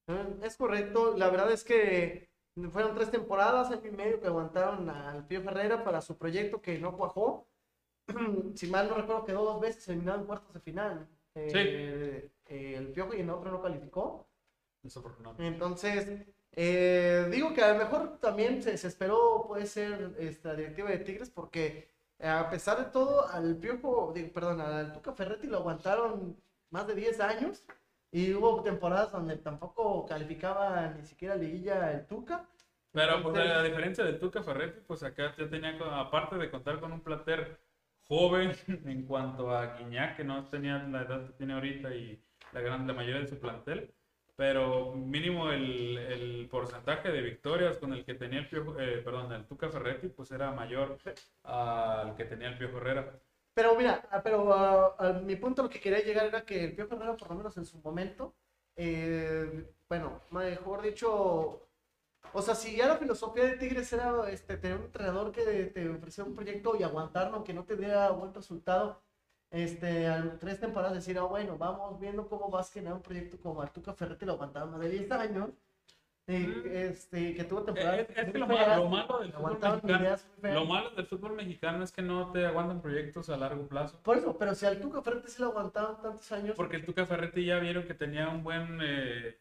Mm, Es correcto, la verdad es que fueron tres temporadas, año y medio que aguantaron al Pío Ferreira para su proyecto que no cuajó. si mal no recuerdo, quedó dos veces eliminado en cuartos de final. Eh, eh, el Piojo y en otro no calificó. Entonces, eh, digo que a lo mejor también se, se esperó, puede ser, esta directiva de Tigres, porque a pesar de todo, al Piojo, digo, perdón, al Tuca Ferretti lo aguantaron más de 10 años y hubo temporadas donde tampoco calificaba ni siquiera liguilla el Tuca.
Pero pues,
Entonces-
a diferencia del Tuca Ferretti, pues acá ya tenía, aparte de contar con un plater joven en cuanto a Guiñac, que no tenía la edad que tiene ahorita y la gran la mayoría de su plantel, pero mínimo el, el porcentaje de victorias con el que tenía el Piojo, eh, perdón, el Tuca Ferretti, pues era mayor al que tenía el Piojo Herrera.
Pero mira, ah, pero ah, a mi punto lo que quería llegar era que el Pío Herrera, por lo menos en su momento, eh, bueno, mejor dicho, o sea, si ya la filosofía de Tigres era este, tener un entrenador que te ofrecía un proyecto y aguantarlo, aunque no te diera buen resultado, este, a tres temporadas decir, ah, bueno, vamos viendo cómo vas a generar un proyecto como Artuca Ferretti lo aguantaron más. De 10 años,
Mm.
este, que tuvo
Eh,
temporadas
Es, es que
muy
lo,
feas,
malo, lo malo del fútbol
aguantaban
mexicano,
ideas muy feas.
lo malo del fútbol mexicano es que no te aguantan proyectos a largo plazo.
Por eso, pero si al Tuca Ferretti se lo aguantaron tantos años,
Porque el Tuca Ferretti ya vieron que tenía un buen. eh,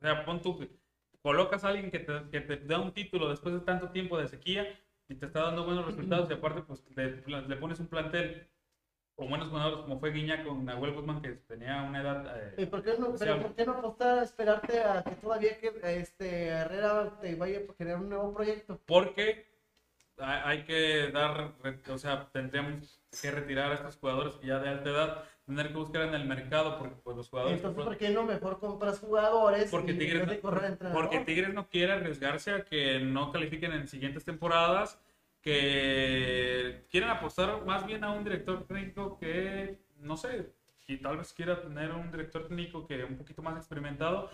o sea, pon tú. Colocas a alguien que te, que te da un título después de tanto tiempo de sequía y te está dando buenos resultados y aparte, pues le, le pones un plantel o buenos jugadores como fue Guiña con Nahuel Guzmán, que tenía una edad... eh,
¿Y por qué no, pero por qué no apostar a esperarte a que todavía que este Herrera te vaya a generar un nuevo proyecto?
porque hay que dar, o sea, tendríamos que retirar a estos jugadores que ya de alta edad, tener que buscar en el mercado, porque pues los jugadores...
Entonces, ¿por qué no mejor compras jugadores
Porque
y
Tigres, no, porque Tigres no quiere arriesgarse a que no califiquen en siguientes temporadas, que quieren apostar más bien a un director técnico que, no sé, y tal vez quiera tener un director técnico que un poquito más experimentado.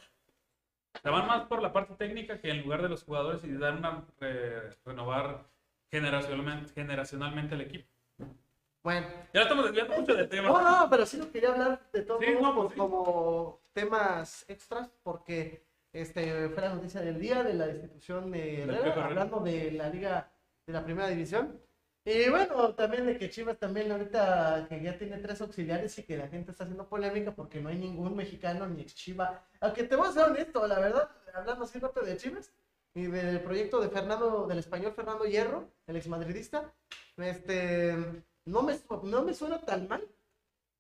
Se van más por la parte técnica que en lugar de los jugadores y dar una, eh, renovar generacionalmente, generacionalmente el equipo.
Bueno,
Ya estamos desviando mucho del tema.
no, no, pero sí lo quería hablar de todos
Sí, no, pues, sí.
como temas extras, porque este fue la noticia del día de la destitución de Herrera. hablando de la liga de la primera división. Y bueno, también de que Chivas también ahorita que ya tiene tres auxiliares y que la gente está haciendo polémica porque no hay ningún mexicano ni ex Chiva. Aunque te voy a ser honesto, la verdad, hablando así rápido de Chivas y del proyecto de Fernando, del español Fernando Hierro, el ex madridista, este, no me, no me suena tan mal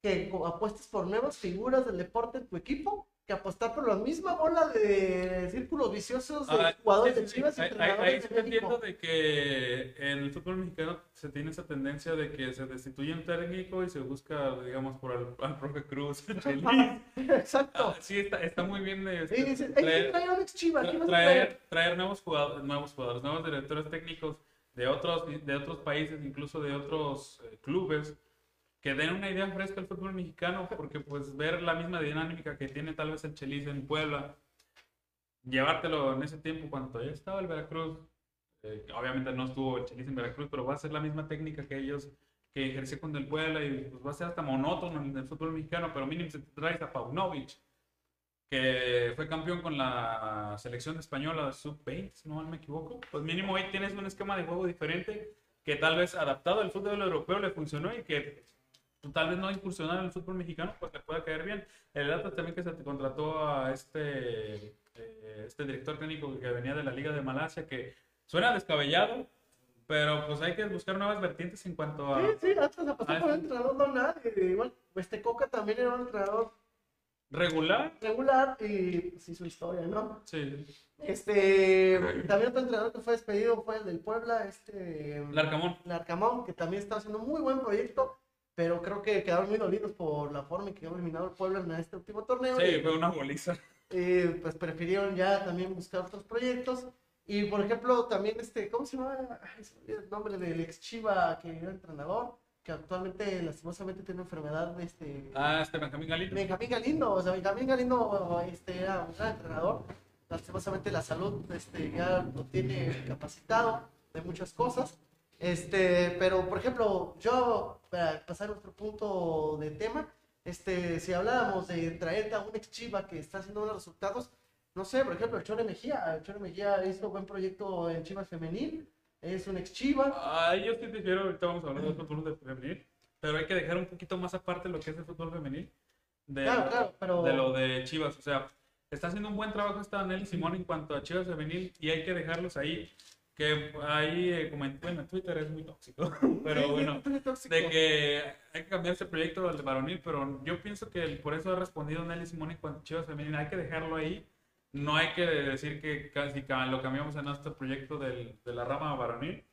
que apuestes por nuevas figuras del deporte en tu equipo que apostar por la misma bola de círculos viciosos de
Ah,
jugadores
sí,
de
sí,
Chivas y
ahí- ahí-
entrenadores
ahí sí
de
entiendo de que en el fútbol mexicano se tiene esa tendencia de que se destituye un técnico y se busca, digamos, por al, al profe Cruz.
Exacto.
Ah, sí, está, está muy bien de
Sí, "Ey,
traer,
trae un ex Chiva, ¿quién vas a
traer,
traer?"
traer nuevos jugadores, nuevos jugadores, nuevos directores técnicos de otros, de otros países, incluso de otros eh, clubes, que den una idea fresca al fútbol mexicano, porque pues ver la misma dinámica que tiene tal vez el Chelis en Puebla, llevártelo en ese tiempo cuando todavía estaba el Veracruz, eh, obviamente no estuvo el Chelis en Veracruz, pero va a ser la misma técnica que ellos que ejerció con el Puebla y pues, va a ser hasta monótono en el fútbol mexicano, pero mínimo se traes a Paunovic, que fue campeón con la selección española sub-20, si no me equivoco, pues mínimo ahí tienes un esquema de juego diferente que tal vez adaptado al fútbol europeo le funcionó y que tal vez no incursionar en el fútbol mexicano, pues le pueda caer bien. El Atlas también que se te contrató a este, eh, este director técnico que venía de la Liga de Malasia, que suena descabellado, pero pues hay que buscar nuevas vertientes en cuanto a...
Sí, sí, antes apostó
Ah,
por un entrenador no. Igual, este Coca también era un entrenador
Regular,
regular y pues hizo historia, ¿no?
sí.
Este, también otro entrenador que fue despedido fue el del Puebla, este,
Larcamón.
Larcamón, que también está haciendo un muy buen proyecto, pero creo que quedaron muy dolidos por la forma en que quedó eliminado el Puebla en este último torneo.
Sí,
y,
fue una goliza.
y, pues prefirieron ya también buscar otros proyectos. Y por ejemplo, también este, ¿cómo se llama? Ay, se el nombre del ex Chiva que era entrenador, que actualmente lastimosamente tiene una enfermedad, este,
Ah, este Benjamín Galindo.
Benjamín Galindo, o sea, Benjamín Galindo este, era un gran entrenador. Lastimosamente la salud este, ya lo tiene capacitado de muchas cosas. Este, pero, por ejemplo, yo, para pasar a otro punto de tema, este, si habláramos de traer a un ex Chiva que está haciendo buenos resultados, no sé, por ejemplo, el Chore Mejía. El Chore Mejía hizo buen proyecto en Chivas Femenil, es un ex Chiva.
Ah, yo sí difiero, ahorita vamos a hablar del fútbol de femenil, pero hay que dejar un poquito más aparte lo que es el fútbol femenil. De,
Claro, claro, pero-
de lo de Chivas, o sea, está haciendo un buen trabajo esta Nelly Simón en cuanto a Chivas femenil y hay que dejarlos ahí. Que ahí, eh, como en, bueno, Twitter es muy tóxico, pero bueno, de que hay que cambiar ese proyecto al de varonil, pero yo pienso que el- por eso ha respondido Nelly Simón en cuanto a Chivas femenil, hay que dejarlo ahí. No hay que decir que casi ca- lo cambiamos en este proyecto del- de la rama varonil.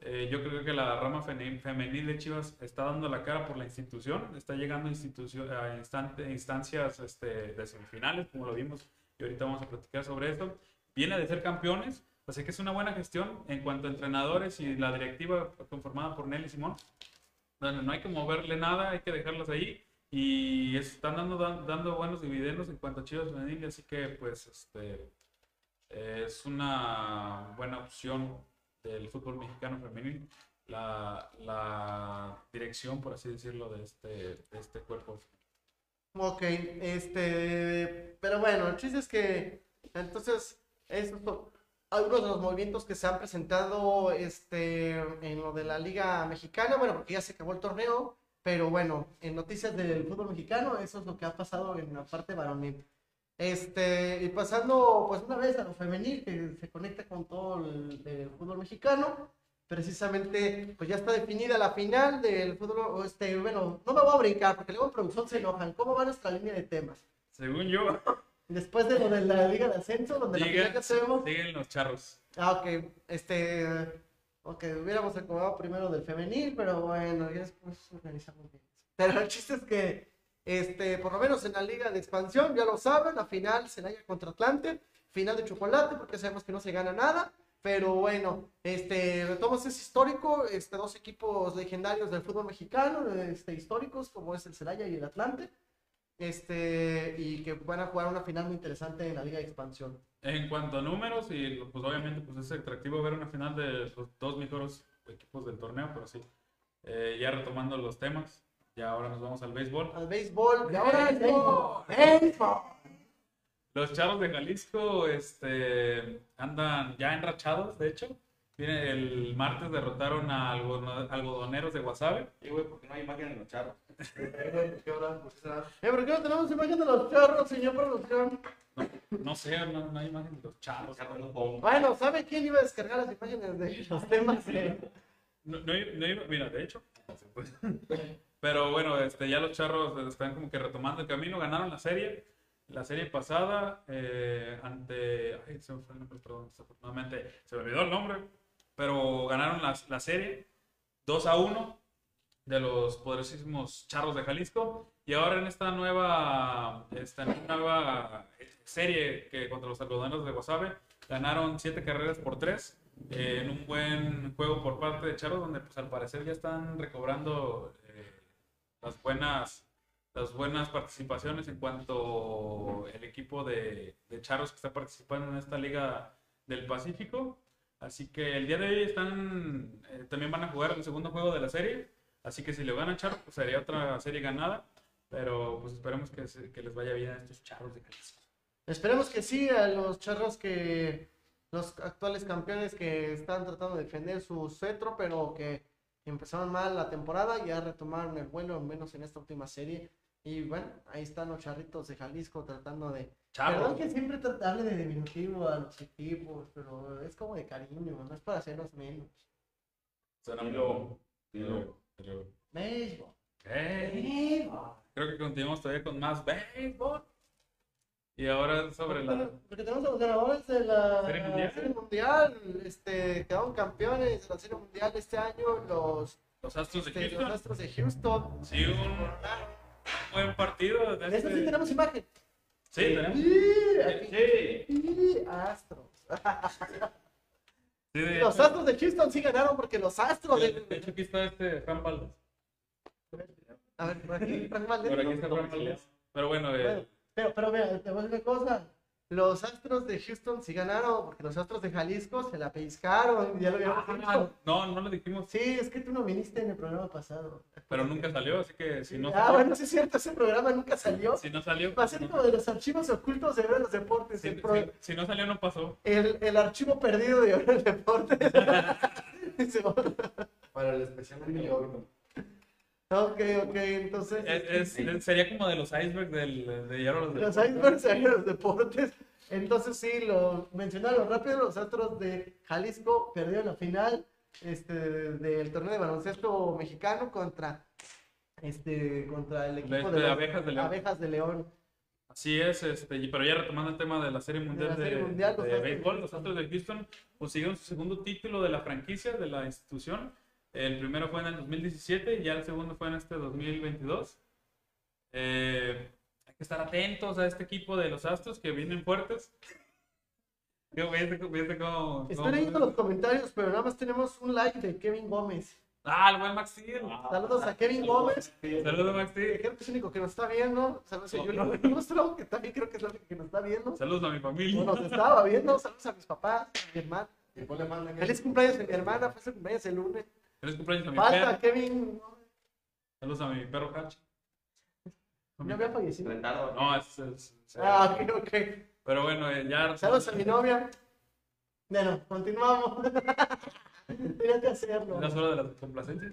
Eh, yo creo que la rama femenil de Chivas está dando la cara por la institución, está llegando a, a instan- instancias este, de semifinales, como lo vimos, y ahorita vamos a platicar sobre esto. Viene de ser campeones, así que es una buena gestión en cuanto a entrenadores y la directiva conformada por Nelly Simón. Bueno, no hay que moverle nada, hay que dejarlas ahí. Y están dando, dan- dando buenos dividendos en cuanto a Chivas Femenil, así que pues este es una buena opción del fútbol mexicano femenil. La, la dirección, por así decirlo, de este, este cuerpo.
Ok, este, pero bueno, el chiste es que, entonces, son algunos de los movimientos que se han presentado, este, en lo de la Liga Mexicana, bueno, porque ya se acabó el torneo, pero bueno, en noticias del fútbol mexicano, eso es lo que ha pasado en la parte varonil. Este, y pasando, pues, una vez a lo femenil, que se conecta con todo el, el fútbol mexicano, precisamente, pues ya está definida la final del fútbol, este, bueno, no me voy a brincar porque luego en producción se enojan. ¿Cómo va nuestra línea de temas?
Según yo,
Después de lo de la Liga de Ascenso, donde la final
siguen,
que hacemos.
siguen los charros.
Ah, ok, este, ok, hubiéramos acomodado primero del femenil, pero bueno, ya después organizamos bien. Pero el chiste es que, este, por lo menos en la Liga de Expansión, ya lo saben, la final Celaya contra Atlante, final de chocolate, porque sabemos que no se gana nada. Pero bueno, este, retomos es histórico, este, dos equipos legendarios del fútbol mexicano, este, históricos, como es el Celaya y el Atlante, este, y que van a jugar una final muy interesante en la Liga de Expansión.
En cuanto a números, y pues obviamente pues es atractivo ver una final de los dos mejores equipos del torneo, pero sí. Eh, ya retomando los temas, ya ahora nos vamos al béisbol.
Al béisbol, y ahora el
¡Béisbol!
béisbol.
Los charros de Jalisco este, andan ya enrachados, de hecho. Miren, el martes derrotaron a algodon- algodoneros de Guasave.
Sí, güey, porque no hay imagen en los charros.
Eh, ¿por qué no tenemos imagen de los charros, señor producción?
No sé, no, no hay imagen de los charros.
Bueno, ¿sabe quién iba a descargar las imágenes de los temas? eh?
No, no, no iba- mira, de hecho. Pero bueno, este, ya los charros están como que retomando el camino, ganaron la serie. La serie pasada eh, ante. Ay, se me fue el nombre, perdón, desafortunadamente se me olvidó el nombre. Pero ganaron la, la serie 2 a 1 de los poderosísimos charros de Jalisco. Y ahora en esta nueva, esta nueva serie que contra los algodoneros de Guasave ganaron 7 carreras por 3 en un buen juego por parte de Charros, donde pues al parecer ya están recobrando eh, las buenas las buenas participaciones en cuanto el equipo de, de Charros que está participando en esta liga del Pacífico. Así que el día de hoy están eh, también van a jugar el segundo juego de la serie. Así que si le ganan Charros, pues sería otra serie ganada. Pero pues esperemos que, se- que les vaya bien a estos Charros de Jalisco.
Esperemos que sí, a los charros que. Los actuales campeones que están tratando de defender su cetro, pero que empezaron mal la temporada, ya retomaron el vuelo, al menos en esta última serie. Y bueno, ahí están los charritos de Jalisco tratando de. Perdón
Charros.
que siempre tratarle de diminutivo a los equipos, pero es como de cariño, no es para hacerlos menos.
Dilo.
Pero-
Béisbol. Béisbol.
Creo que continuamos todavía con más béisbol. Y ahora sobre la.
Porque tenemos a los ganadores de la
Serie Mundial.
Serie Mundial, este, quedaron campeones de la Serie Mundial este año, los,
Los Astros de
este, los
Houston.
Astros de Houston.
Sí, un buen partido. De
eso sí
este-
tenemos imagen.
Sí, tenemos.
Sí.
Sí,
Astros.
Sí, de
Los
hecho-
Astros de Houston sí ganaron porque los Astros
de,
de...
hecho, aquí está este Fran Valdez.
A ver, por aquí, Frank Valdez.
Por aquí está Fran Valdez. Pero bueno, eh,
pero, pero mira, te voy a decir una cosa. Los Astros de Houston sí ganaron porque los Astros de Jalisco se la pellizcaron. Ya lo habíamos
ah,
dicho.
no, no lo dijimos,
Sí, es que tú no viniste en el programa pasado.
pero nunca salió, así que si no
ah,
salió,
bueno, sí es cierto, ese programa nunca salió.
si no salió,
Va a ser
no-
como de los archivos ocultos de Hora de los Deportes.
si,
el, pro-
si- si no salió, no pasó.
el, el archivo perdido de Hora de los Deportes.
Para el especial de mi abuelo.
Ok, ok, entonces.
Es- es- es- sería como de los icebergs del, de Hierro de
Los icebergs de los Deportes. Entonces, sí, lo mencionaron rápido. Los Astros de Jalisco perdieron la final este, del torneo de baloncesto mexicano contra, este, contra el equipo
este,
de, los
Abejas de León.
Abejas de León.
Así es, este, pero ya retomando el tema de la Serie Mundial de,
Serie Mundial, los
béisbol, los. Astros de Houston consiguieron su segundo título de la franquicia de la institución. El primero fue en el 2017 y ya el segundo fue en este 2022. Eh, hay que estar atentos a este equipo de los Astros que vienen fuertes. Yo, ¿viste, viste cómo-
Estoy
cómo-
leyendo los comentarios, pero nada más tenemos un like de Kevin Gómez.
Ah, el buen Max Steel.
Saludos a Kevin Gómez.
Saludos, Max Steel.
Creo que es el único que nos está viendo. Saludos a Julio Ilustro, que también creo que es el único que nos está viendo.
Saludos a mi familia.
O nos estaba viendo. Saludos a mis papás, a mi hermana. Feliz cumpleaños a mi hermana, fue su cumpleaños el lunes.
Feliz cumpleaños a mi
Falta
perro.
Kevin.
Saludos a mi perro Hachi.
¿No había fallecido?
No, es, es- es-
Ah, ok, ok.
Pero bueno, eh, ya.
Saludos a mi novia. Bueno, continuamos. Tenía que hacerlo.
Es hora de las complacencias.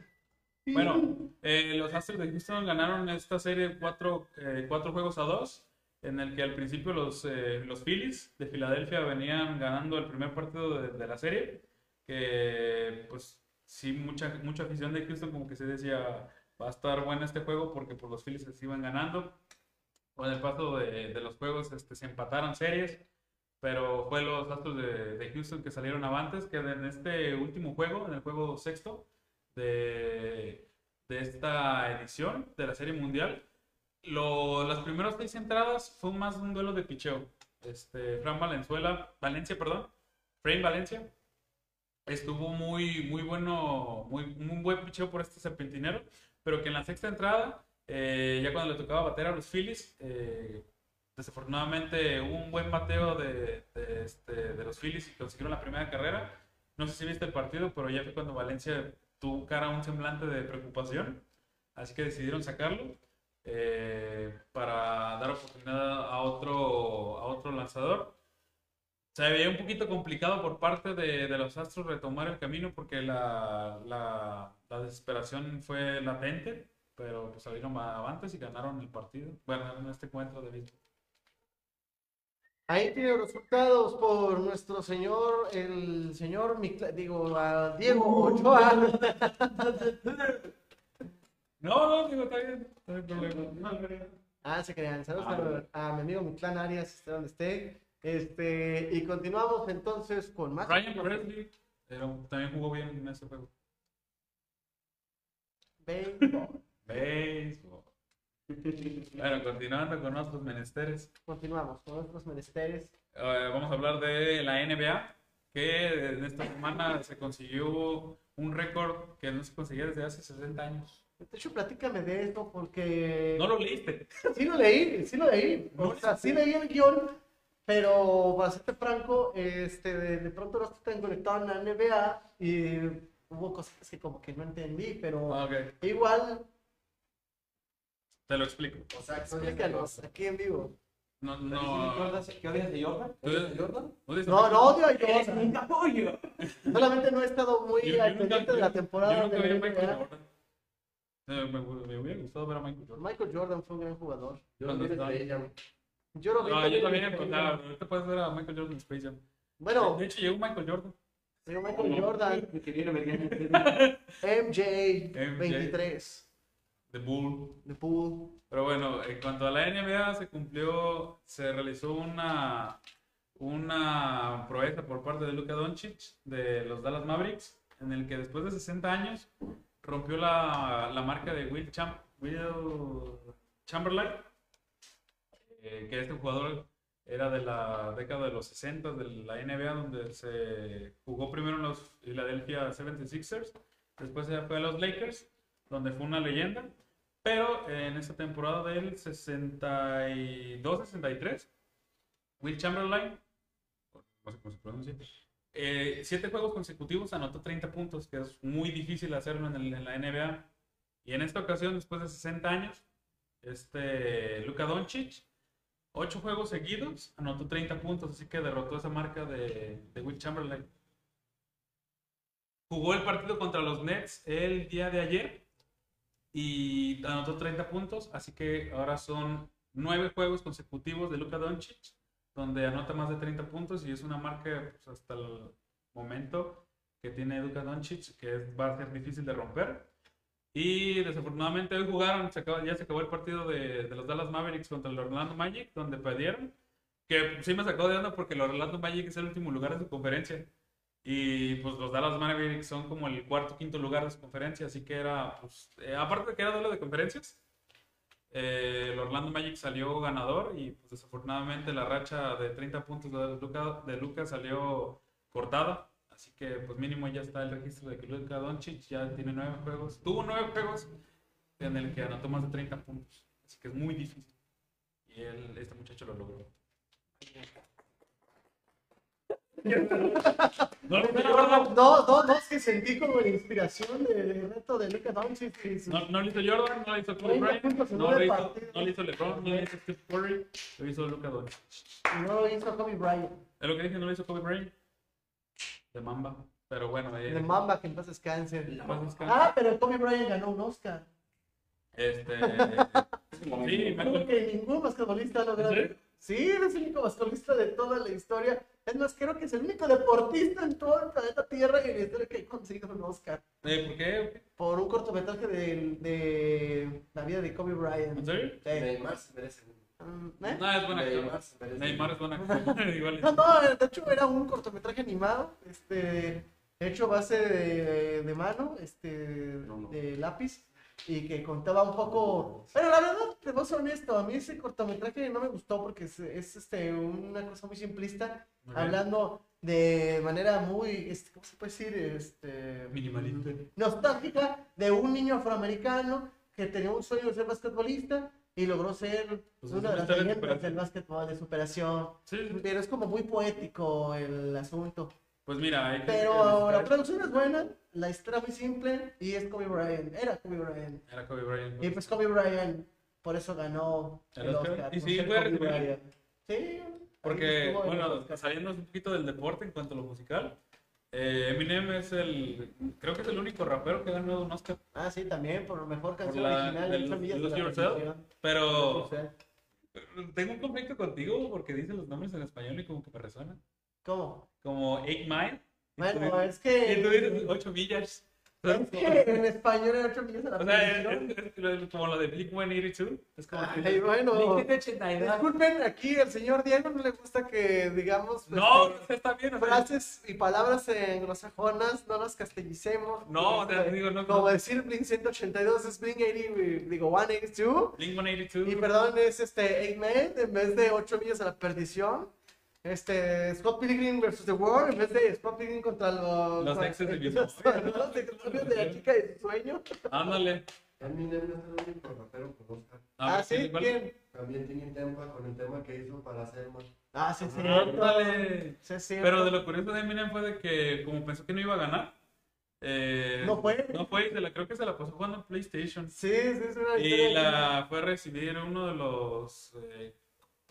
Bueno, eh, los Astros de Houston ganaron esta serie cuatro, eh, cuatro juegos a dos, en el que al principio los, eh, los Phillies de Filadelfia venían ganando el primer partido de, de la serie, que pues sí, mucha, mucha afición de Houston como que se decía, va a estar bueno este juego porque pues, los Phillies se iban ganando. Con el paso de, de los juegos este, se empataron series, pero fue los Astros de, de Houston que salieron avantes, que en este último juego, en el juego sexto de, de esta edición de la Serie Mundial, lo, las primeras seis entradas fue más un duelo de picheo. Este, Fran Valenzuela, Valencia, perdón, Frame Valencia, estuvo muy, muy bueno, muy, muy buen picheo por este serpentinero, pero que en la sexta entrada, eh, ya cuando le tocaba bater a los Phillies, eh, desafortunadamente hubo un buen bateo de, este, de los Phillies y consiguieron la primera carrera. No sé si viste el partido, pero ya fue cuando Valencia tuvo cara un semblante de preocupación, así que decidieron sacarlo eh, para dar oportunidad a otro, a otro lanzador. Se veía un poquito complicado por parte de, de los Astros retomar el camino porque la, la, la desesperación fue latente, pero pues salieron avantes y ganaron el partido. Bueno, en este encuentro de béisbol.
Ahí tiene los resultados por nuestro señor, el señor, Micla- digo, a Diego Ochoa.
No, no, digo, está bien, no hay problema.
Ah, se crean. Saludos a, a mi amigo Miclán Arias, esté donde esté. Este, y continuamos entonces con más.
Ryan Presley pero también jugó bien en ese juego.
Béisbol.
Béisbol. Bueno, continuando con otros menesteres.
Continuamos con otros menesteres.
Eh, vamos a hablar de la NBA, que en esta semana se consiguió un récord que no se conseguía desde hace 60 años.
De hecho, platícame de esto porque.
No lo leíste.
Sí lo leí, sí lo leí.
No
O sea, sí leí el guion, pero para serte franco, este, de, de pronto no estoy tan conectado en la NBA y hubo cosas que como que no entendí, pero
Ah, Ok,
igual,
te lo explico.
O sea,
explícanos aquí en vivo.
No,
No.
no.
¿Qué odias de Jordan? ¿Odias de Jordan?
¿no
No, no odio a
¡Eres
Jordan.
capullo!
Solamente no he estado muy
Yo- yo
al pendiente de la temporada
Yo nunca vi a Michael. Jordan. Eh, Me, me hubiera gustado ver a Michael Jordan.
Michael Jordan fue un gran jugador.
Yo no
Yo lo vi.
No, yo también,
en-
pues, nada, ahorita puedes ver a Michael Jordan en Space Jam.
Bueno,
De hecho, llegó Michael Jordan.
señor Michael Jordan,
Ingeniero americano.
MJ,
MJ.
23,
The Bull.
de Pool.
Pero bueno, en cuanto a la NBA, se cumplió, se realizó una, una proeza por parte de Luka Doncic de los Dallas Mavericks, en el que después de 60 años rompió la, la marca de Will, Cham- Will Chamberlain, eh, que este jugador era de la década de los 60 de la NBA, donde se jugó primero en los Philadelphia 76ers, después se fue a los Lakers, donde fue una leyenda. Pero en esa temporada del 62-63, Will Chamberlain, no sé cómo se pronuncia, eh, siete juegos consecutivos anotó 30 puntos, que es muy difícil hacerlo en, el- en la NBA. Y en esta ocasión, después de 60 años, este Luka Doncic, ocho juegos seguidos, anotó 30 puntos, así que derrotó esa marca de, Will Chamberlain. Jugó el partido contra los Nets el día de ayer y anotó 30 puntos, así que ahora son nueve juegos consecutivos de Luka Doncic, donde anota más de 30 puntos y es una marca pues, hasta el momento que tiene Luka Doncic que va a ser difícil de romper. Y desafortunadamente hoy jugaron, ya se acabó el partido de, de los Dallas Mavericks contra el Orlando Magic, donde perdieron, que sí me sacó de onda porque el Orlando Magic es el último lugar de su conferencia. Y pues los Dallas Mavericks son como el cuarto quinto lugar de su conferencia, así que era, pues, eh, aparte de que era duelo de conferencias, eh, el Orlando Magic salió ganador y pues, desafortunadamente la racha de 30 puntos de Luka, de Luka salió cortada. Así que pues mínimo ya está el registro de que Luka Doncic ya tiene nueve juegos. Tuvo nueve juegos en el que anotó más de 30 puntos. Así que es muy difícil. Y él, este muchacho lo logró. No, no, no,
No, no, no, es que sentí como la inspiración del reto de Luka Doncic. y su-
No, no lo hizo Jordan, no lo hizo Kobe
30
Bryant,
puntos en
no
nueve
lo hizo,
partidos.
no lo hizo LeBron, no lo hizo Steve Curry, lo hizo Luka Doncic.
no lo hizo Kobe Bryant.
Es lo que dije, no lo hizo Kobe Bryant. De Mamba. Pero bueno, eh,
De Mamba, que en paz descanse. Ah, pero Kobe Bryant ganó un Oscar.
Este. sí,
Creo que ningún basquetbolista ha logrado.
¿Sí?
Sí, es el único basquetbolista de toda la historia. Es más, creo que es el único deportista en todo el planeta Tierra y en la historia que ha conseguido un Oscar.
Eh, ¿Por qué?
Por un cortometraje de, de la vida de Kobe Bryant.
¿En serio?
Sí.
Se merece
¿eh?
No, es buena
Neymar
Neymar es buena actor. Igual.
No, no, de hecho era un cortometraje animado, este, hecho a base de, de mano, este,
No, no.
de lápiz, y que contaba un poco... Pero la verdad, te voy a ser honesto, a mí ese cortometraje no me gustó porque es, es, este, una cosa muy simplista,
Muy
hablando de manera muy, este, ¿cómo se puede decir? Este,
Minimalista.
nostálgica de un niño afroamericano que tenía un sueño de ser basquetbolista y logró ser
Pues es
una de las leyendas del básquetbol, de superación.
Sí, sí.
Pero es como muy poético el asunto.
Pues mira, hay que
Pero la producción es buena, la historia muy simple y es Kobe Bryant. Era Kobe Bryant.
Era Kobe Bryant.
Y pues Kobe Bryant por eso ganó
¿El
el
Oscar?
Oscar.
¿Y sí fue.
Sí.
Porque, bueno, saliendo un poquito del deporte en cuanto a lo musical, eh, Eminem es el, creo que es el único rapero que ha ganado un Oscar.
Ah, sí, también por mejor canción
la-
original. ocho millas de la
Yourself. Pero tengo un conflicto contigo porque dice los nombres en español y como que me resuenan.
¿Cómo?
Como 8 Mile.
Bueno, es que...
Y tú dices 8 millas.
Es que en español era 8 millas a la
O sea, es,
perdición.
es- es como lo de Blink 182. Es como que-
Ay, bueno.
Blink 182.
Disculpen, aquí el señor Diego no le gusta que digamos
No,
este,
está bien. o sea,
frases y palabras anglosajonas, no las castellicemos.
No, o sea, digo, no.
Como
no.
decir Blink 182 es Blink 80, digo 182.
Blink 182.
Y perdón, es este 8 Men en vez de 8 millas a la perdición. Este, Scott Pilgrim vs. The World en vez de Scott Pilgrim contra los...
Los exes de mi
los, los exnovios de la chica de su sueño.
Ándale.
Eminem no es el único rapero con Oscar.
Ah, sí.
También tiene Tempa con el tema que hizo para Selma.
Ah, sí, sí.
Ándale.
Sí, sí.
Pero de lo curioso de Eminem fue de que, como pensó que no iba a ganar, eh,
No fue.
No fue, se la, creo que se la pasó jugando en PlayStation.
Sí, sí, es una
Y la fue a recibir uno de los eh,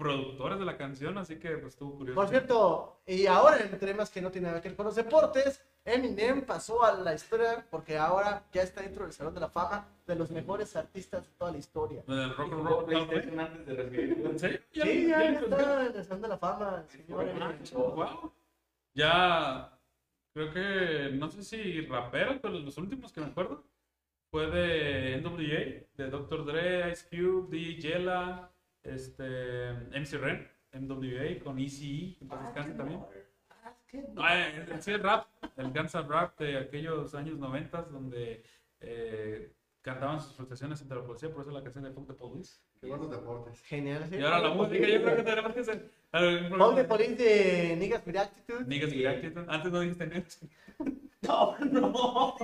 productores de la canción, así que pues estuvo curioso.
Por cierto, y ahora en temas que no tienen nada que ver con los deportes, Eminem pasó a la historia porque ahora ya está dentro del Salón de la Fama de los mejores artistas de toda la historia.
Del rock and roll.
PlayStation antes de recibirlo.
Sí, ya, está en el Salón de la Fama.
Wow. Ya, creo que, no sé si rapero, pero los últimos que me acuerdo fue de NWA, de Dr. Dre, Ice Cube, D. Jella, este, MC Ren, NWA, con ECE, que paz descanse también. Ah, eh, sí, el rap, el Guns N' Rap de aquellos años 90 donde eh, cantaban sus frustraciones entre la policía, por eso la canción de Fuck the Police.
Qué buenos deportes.
Genial. sí.
Y ahora la música, yo creo que tenemos que hacer.
de
de-
Police de Niggas with Attitude.
Niggas with Attitude. Antes no dijiste niggas.
No, no.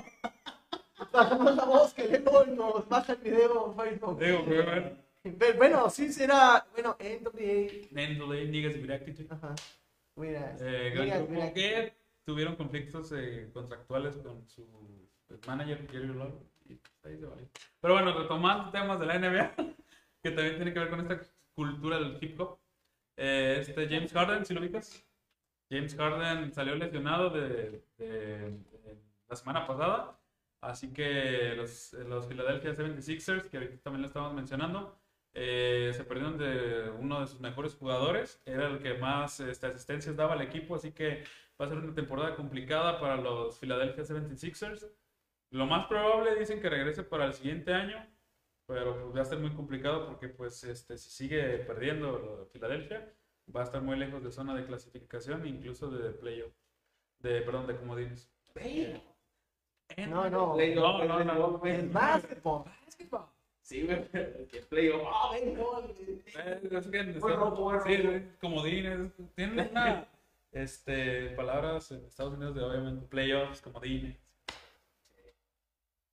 Bajamos la voz que luego nos baja el video en Facebook.
Digo, pero bueno.
Bueno, sí será, bueno, NWA.
NWA, Niggas with Attitude.
Ajá. Mira,
Eh,
Niggas
grupo que tuvieron conflictos eh, contractuales con su manager, Jerry Love. Y pues, ahí se valió. Pero bueno, retomando temas de la NBA, que también tiene que ver con esta cultura del hip hop. Eh, este James Harden, ¿sí lo ubicas? James Harden salió lesionado de, de- de la semana pasada. Así que los, los Philadelphia 76ers, que ahorita también lo estábamos mencionando, eh, se perdieron de uno de sus mejores jugadores. Era el que más este, asistencias daba al equipo. Así que va a ser una temporada complicada para los Philadelphia 76ers. Lo más probable dicen que regrese para el siguiente año. Pero pues, va a ser muy complicado porque pues este, si sigue perdiendo Filadelfia, va a estar muy lejos de zona de clasificación, incluso de playoff. De, perdón, de comodines.
No, no.
No, no, no.
Es básquetbol.
Sí, güey. Que playoff.
Ah.
Eh, es que está-
Buen robo, buen
sí, comodines. Tienen una, este, palabras en Estados Unidos de obviamente playoffs, comodines.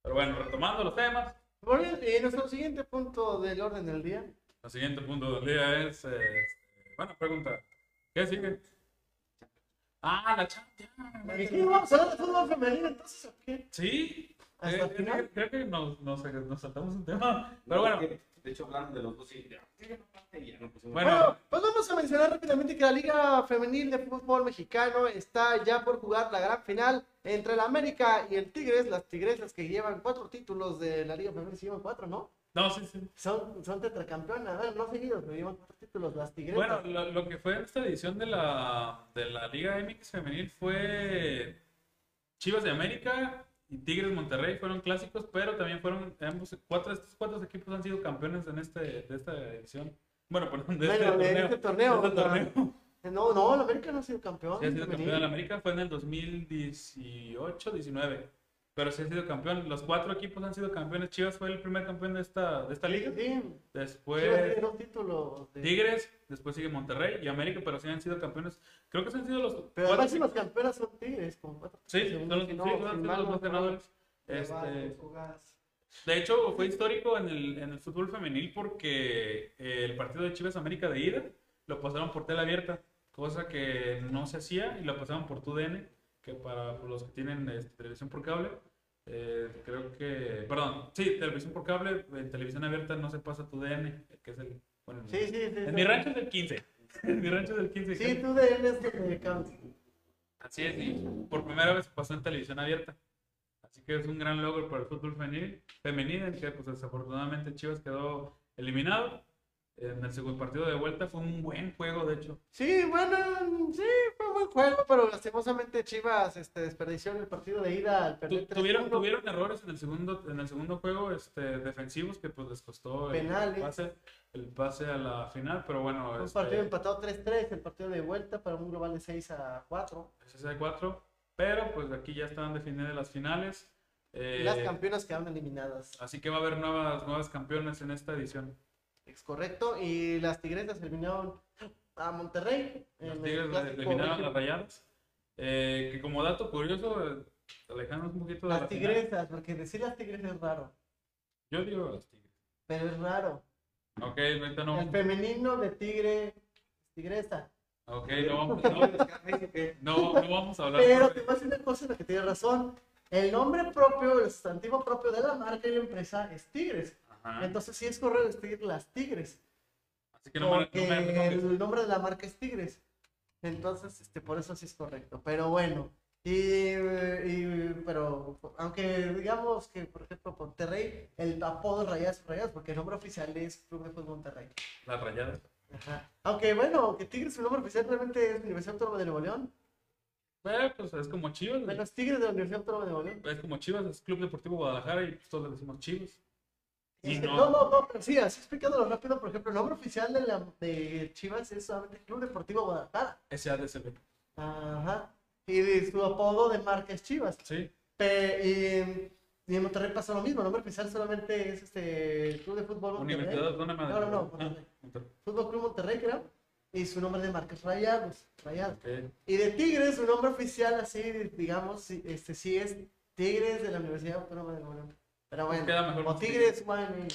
Pero bueno, retomando los temas.
Y nuestro siguiente punto del orden del día.
El siguiente punto del día es, eh, este, bueno, pregunta. ¿Qué sigue? Ah, la Champions.
¿Y qué vamos a hablar de fútbol femenino entonces o qué?
Sí.
¿Hasta
Eh,
el final?
Creo que nos, nos, nos saltamos un tema. Pero bueno,
De hecho, hablando de los dos, pusimos-
Bueno.
Bueno, pues vamos a mencionar rápidamente que la Liga Femenil de Fútbol Mexicano está ya por jugar la gran final entre el América y el Tigres. Las Tigresas que llevan cuatro títulos de la Liga Femenil, se llevan cuatro, ¿no?
No, sí, sí.
Son, son tetracampeonas, bueno, no seguidos, pero llevan cuatro títulos, las
Bueno,
tigresas.
lo, lo que fue en esta edición de la, de la Liga MX Femenil fue Chivas de América y Tigres Monterrey fueron clásicos, pero también fueron ambos, cuatro, estos cuatro equipos han sido campeones en este, de esta edición. Bueno, perdón, de este
Bueno, de
torneo.
este torneo,
de este torneo.
No, no, la América no ha sido campeón.
Sí ha sido campeón de la América, fue en el 2018, 19. Pero sí ha sido campeón. Los cuatro equipos han sido campeones. Chivas fue el primer campeón de esta, de esta liga.
Sí, Chivas tiene
Después
dos títulos. de-
Tigres, después sigue Monterrey y América, pero sí han sido campeones. Creo que sí han sido los
Pero las máximas campeonas son Tigres, con cuatro
Sí, son los, sí,
no, no recuerdo.
ganadores. Este, de hecho, fue histórico en el, en el fútbol femenil porque eh, el partido de Chivas América de ida lo pasaron por tela abierta, cosa que no se hacía y lo pasaron por TUDN, que para los que tienen este, televisión por cable, eh, creo que, perdón, sí, televisión por cable, en televisión abierta no se pasa TUDN, que es el, bueno,
Sí, sí, sí.
en
sí.
mi rancho es del 15, en mi rancho es del 15.
Sí, de él es de County.
Así es, y por primera vez pasó en televisión abierta. Así que es un gran logro para el fútbol femenil, femenil en que pues, desafortunadamente Chivas quedó eliminado. En el segundo partido de vuelta fue un buen juego, de hecho.
Sí, bueno, sí, un buen juego, pero lastimosamente Chivas este, desperdició en el partido de ida al perder 3-1.
tuvieron, tuvieron errores en el segundo, en el segundo juego este, defensivos que pues les costó el, pase, el pase a la final, pero bueno,
Un
este,
partido empatado 3-3, el partido de vuelta para un global de 6 a 4.
ese es 4, pero pues aquí ya están definidas las finales.
Y las
Eh,
campeonas quedaron eliminadas.
así que va a haber nuevas, nuevas campeones en esta edición.
Es correcto. Y las tigresas eliminaron a Monterrey.
Los Tigres
clásico
eliminaron las Rayadas. Eh, que como dato curioso, eh, alejándonos un poquito de
Las
la final,
tigresas, porque decir las tigresas es raro,
Yo digo las Tigres.
pero es raro.
Ok, ahorita no.
El femenino de tigre es tigresa.
Ok, no vamos, no, no, no vamos a hablar.
Pero te voy a decir una cosa en la que tienes razón. El nombre propio, el sustantivo propio de la marca y la empresa es Tigres.
Ajá.
Entonces sí es correcto decir las Tigres.
Así que no me,
porque
no me repongas.
el nombre de la marca es Tigres. Entonces, este, por eso sí es correcto. Pero bueno, y, y- pero aunque digamos que, por ejemplo, Monterrey, el apodo es Rayadas Rayadas, porque el nombre oficial es Club de Fútbol Monterrey.
Las Rayadas.
Ajá. Aunque bueno, que Tigres, su nombre oficial realmente es Universidad Autónoma de Nuevo León.
Eh, pues es como Chivas.
Bueno, es Tigres de la Universidad Autónoma de Nuevo León.
Es como Chivas, es Club Deportivo Guadalajara y pues, todos le decimos Chivas. Y
Es que-
no-
no, no, no, pero sí, así explicándolo rápido, por ejemplo, el nombre oficial de, la, de Chivas es solamente Club Deportivo Guadalajara.
SADCB.
Ajá. Y de su apodo de marca es Chivas.
Sí.
Pe- y, y en Monterrey pasa lo mismo, el nombre oficial solamente es este Club de Fútbol Monterrey.
Universidad Autónoma de
No, no, no,
Ah,
Monterrey. Fútbol Club Monterrey, creo. Y su nombre de marca es Rayados. Rayados.
Ok.
Y de Tigres, su nombre oficial, así, digamos, este sí es Tigres de la Universidad Autónoma de León. Pero bueno,
Queda mejor
o
con
Tigres, bueno, y-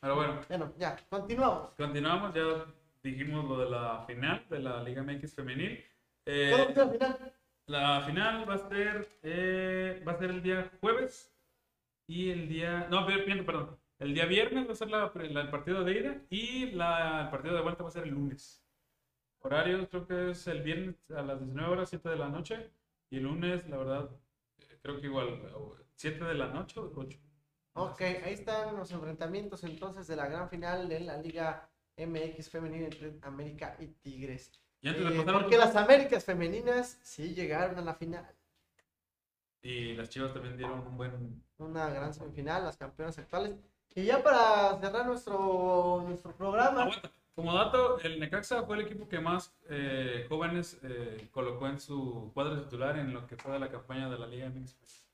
Pero bueno,
bueno, ya, continuamos.
continuamos. Ya dijimos lo de la final de la Liga MX Femenil. Eh,
¿Cuándo la final?
La final va a ser eh, va a ser el día jueves y el día no perdón el día viernes va a ser la- la- el partido de ida y la, el partido de vuelta va a ser el lunes horarios creo que es el viernes a las 19 horas 7 de la noche y el lunes la verdad eh, creo que igual o 7 de la noche o 8
Ok, ahí están los enfrentamientos entonces de la gran final de la Liga MX femenina entre América y Tigres.
y antes
Eh, porque las Américas femeninas sí llegaron a la final.
y las chivas también dieron un buen
Una gran semifinal, las campeonas actuales. Y ya para cerrar nuestro, nuestro programa,
Aguanta. Como dato, el Necaxa fue el equipo que más eh, jóvenes eh, colocó en su cuadro titular en lo que fue de la campaña de la Liga MX.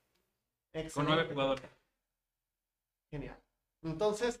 Con nueve jugadores.
Genial. Entonces,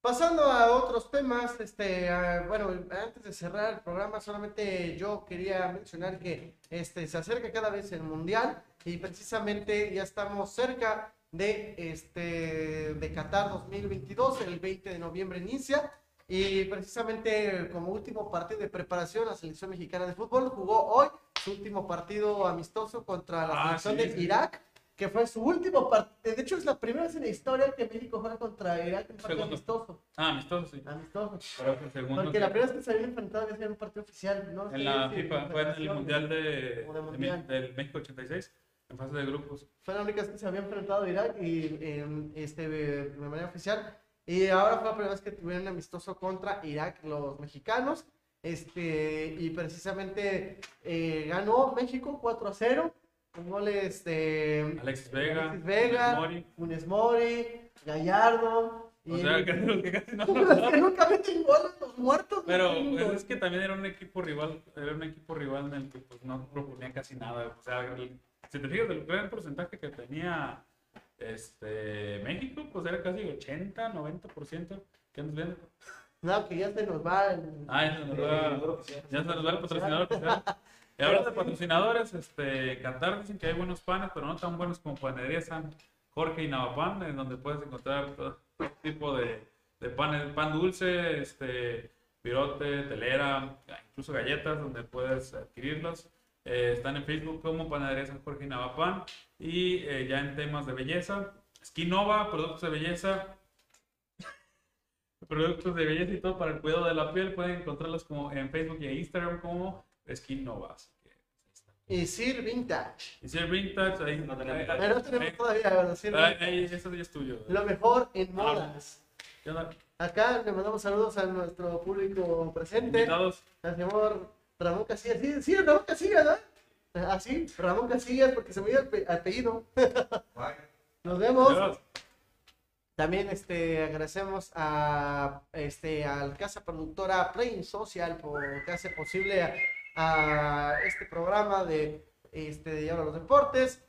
pasando a otros temas, este, ah, bueno, antes de cerrar el programa, solamente yo quería mencionar que este, se acerca cada vez el Mundial y precisamente ya estamos cerca de, este, de Qatar 2022, el 20 de noviembre inicia. Y precisamente como último partido de preparación, la selección mexicana de fútbol jugó hoy su último partido amistoso contra la
Ah,
selección
sí,
de. Irak que fue su último partido. De hecho, es la primera vez en la historia que México juega contra Irak en un partido
Segundo.
amistoso.
Ah, amistoso, sí.
Amistoso.
Pero fue segundo.
Porque la primera vez que se habían enfrentado había sido en un partido oficial. ¿no?
En la
Sí, sí,
FIFA, fue en el. Mundial de,
de
de
Mundial.
Mi- del México 86, en fase de grupos.
Fue la única vez que se había enfrentado a Irak y en, este, de manera oficial. Y ahora fue la primera vez que tuvieron amistoso contra Irak los mexicanos. Este, y precisamente eh, ganó México 4 a 0. Con goles de
Alexis Vega,
Alexis Vega,
Mori.
Funes Mori, Gallardo.
O
y-
sea, que, que casi no
que nunca meten goles, los muertos.
Pero pues, es que también era un equipo rival, era un equipo rival en el que pues, no proponía casi nada. O sea, el- si te fijas del gran porcentaje que tenía este México, pues era casi 80, 90%. ¿Qué andas viendo?
No, que ya se nos va. el-
Ah, ya se nos va, ya se nos va el patrocinador oficial. Y hablando de patrocinadores, este, Qatar dicen que hay buenos panes, pero no tan buenos como Panadería San Jorge y Navapan, en donde puedes encontrar todo tipo de, de pan dulce, este, virote, telera, incluso galletas, donde puedes adquirirlos. Eh, están en Facebook como Panadería San Jorge y Navapan. Y eh, ya en temas de belleza, Skinova, productos de belleza, productos de belleza y todo para el cuidado de la piel. Pueden encontrarlos como en Facebook y en Instagram como Skin Nova. Así que, ahí está.
Y Sir Vintage.
Y si el vintage, ahí,
No tenemos
ahí-.
Pero no tenemos
ahí-
todavía, ¿verdad? Sir
ahí-
Vintage.
ahí, eso ya es tuyo.
Lo mejor
Ah,
en modas.
¿Qué onda?
Acá le mandamos saludos a nuestro público presente.
Invitados.
Al señor Ramón Casillas. Sí, sí, Ramón Casillas, ¿no? Ah, sí, Ramón Casillas, porque se me dio el pe- apellido. Nos vemos.
Adiós.
También este, agradecemos a, este, al Casa Productora Play Social por que hace posible a, a este programa de este, de los Deportes.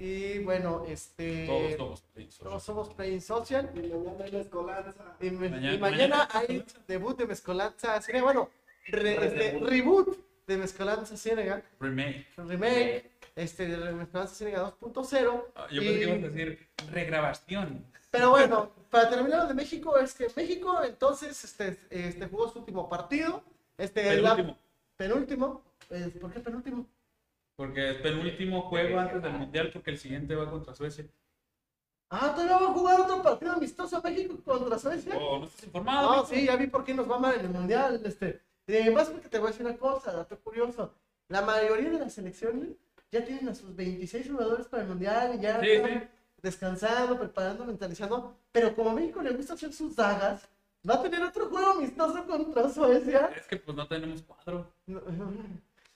Y bueno, este,
Todos somos Prince.
todos somos Play Social.
Y mañana hay la escolanza.
Y, me-
Mañana-
y mañana
mañana-
hay debut de Mezcolanza Ciénaga. Bueno, re- este, reboot de Mezcolanza Ciénaga.
Remake.
Remake este, de Mezcolanza Ciénaga 2.0.
Ah, Yo
Y-
pensé que ibas a decir regrabación.
Pero bueno, para terminar lo de México, es que México entonces este, este, jugó su último partido. Este,
El
la-
último.
Penúltimo. Eh, ¿Por qué penúltimo?
Porque es penúltimo juego antes del mundial, porque el siguiente va contra Suecia.
Ah, todavía va a jugar otro partido amistoso México contra Suecia.
Oh, no estás informado.
No, sí, ya vi por qué nos va mal en el mundial. Este. Y más porque te voy a decir una cosa, dato curioso. La mayoría de las selecciones ya tienen a sus 26 jugadores para el mundial y ya
Sí,
están
sí.
descansando, preparando, mentalizando. Pero como a México le gusta hacer sus dagas, va a tener otro juego amistoso contra Suecia.
Es que pues no tenemos cuadro.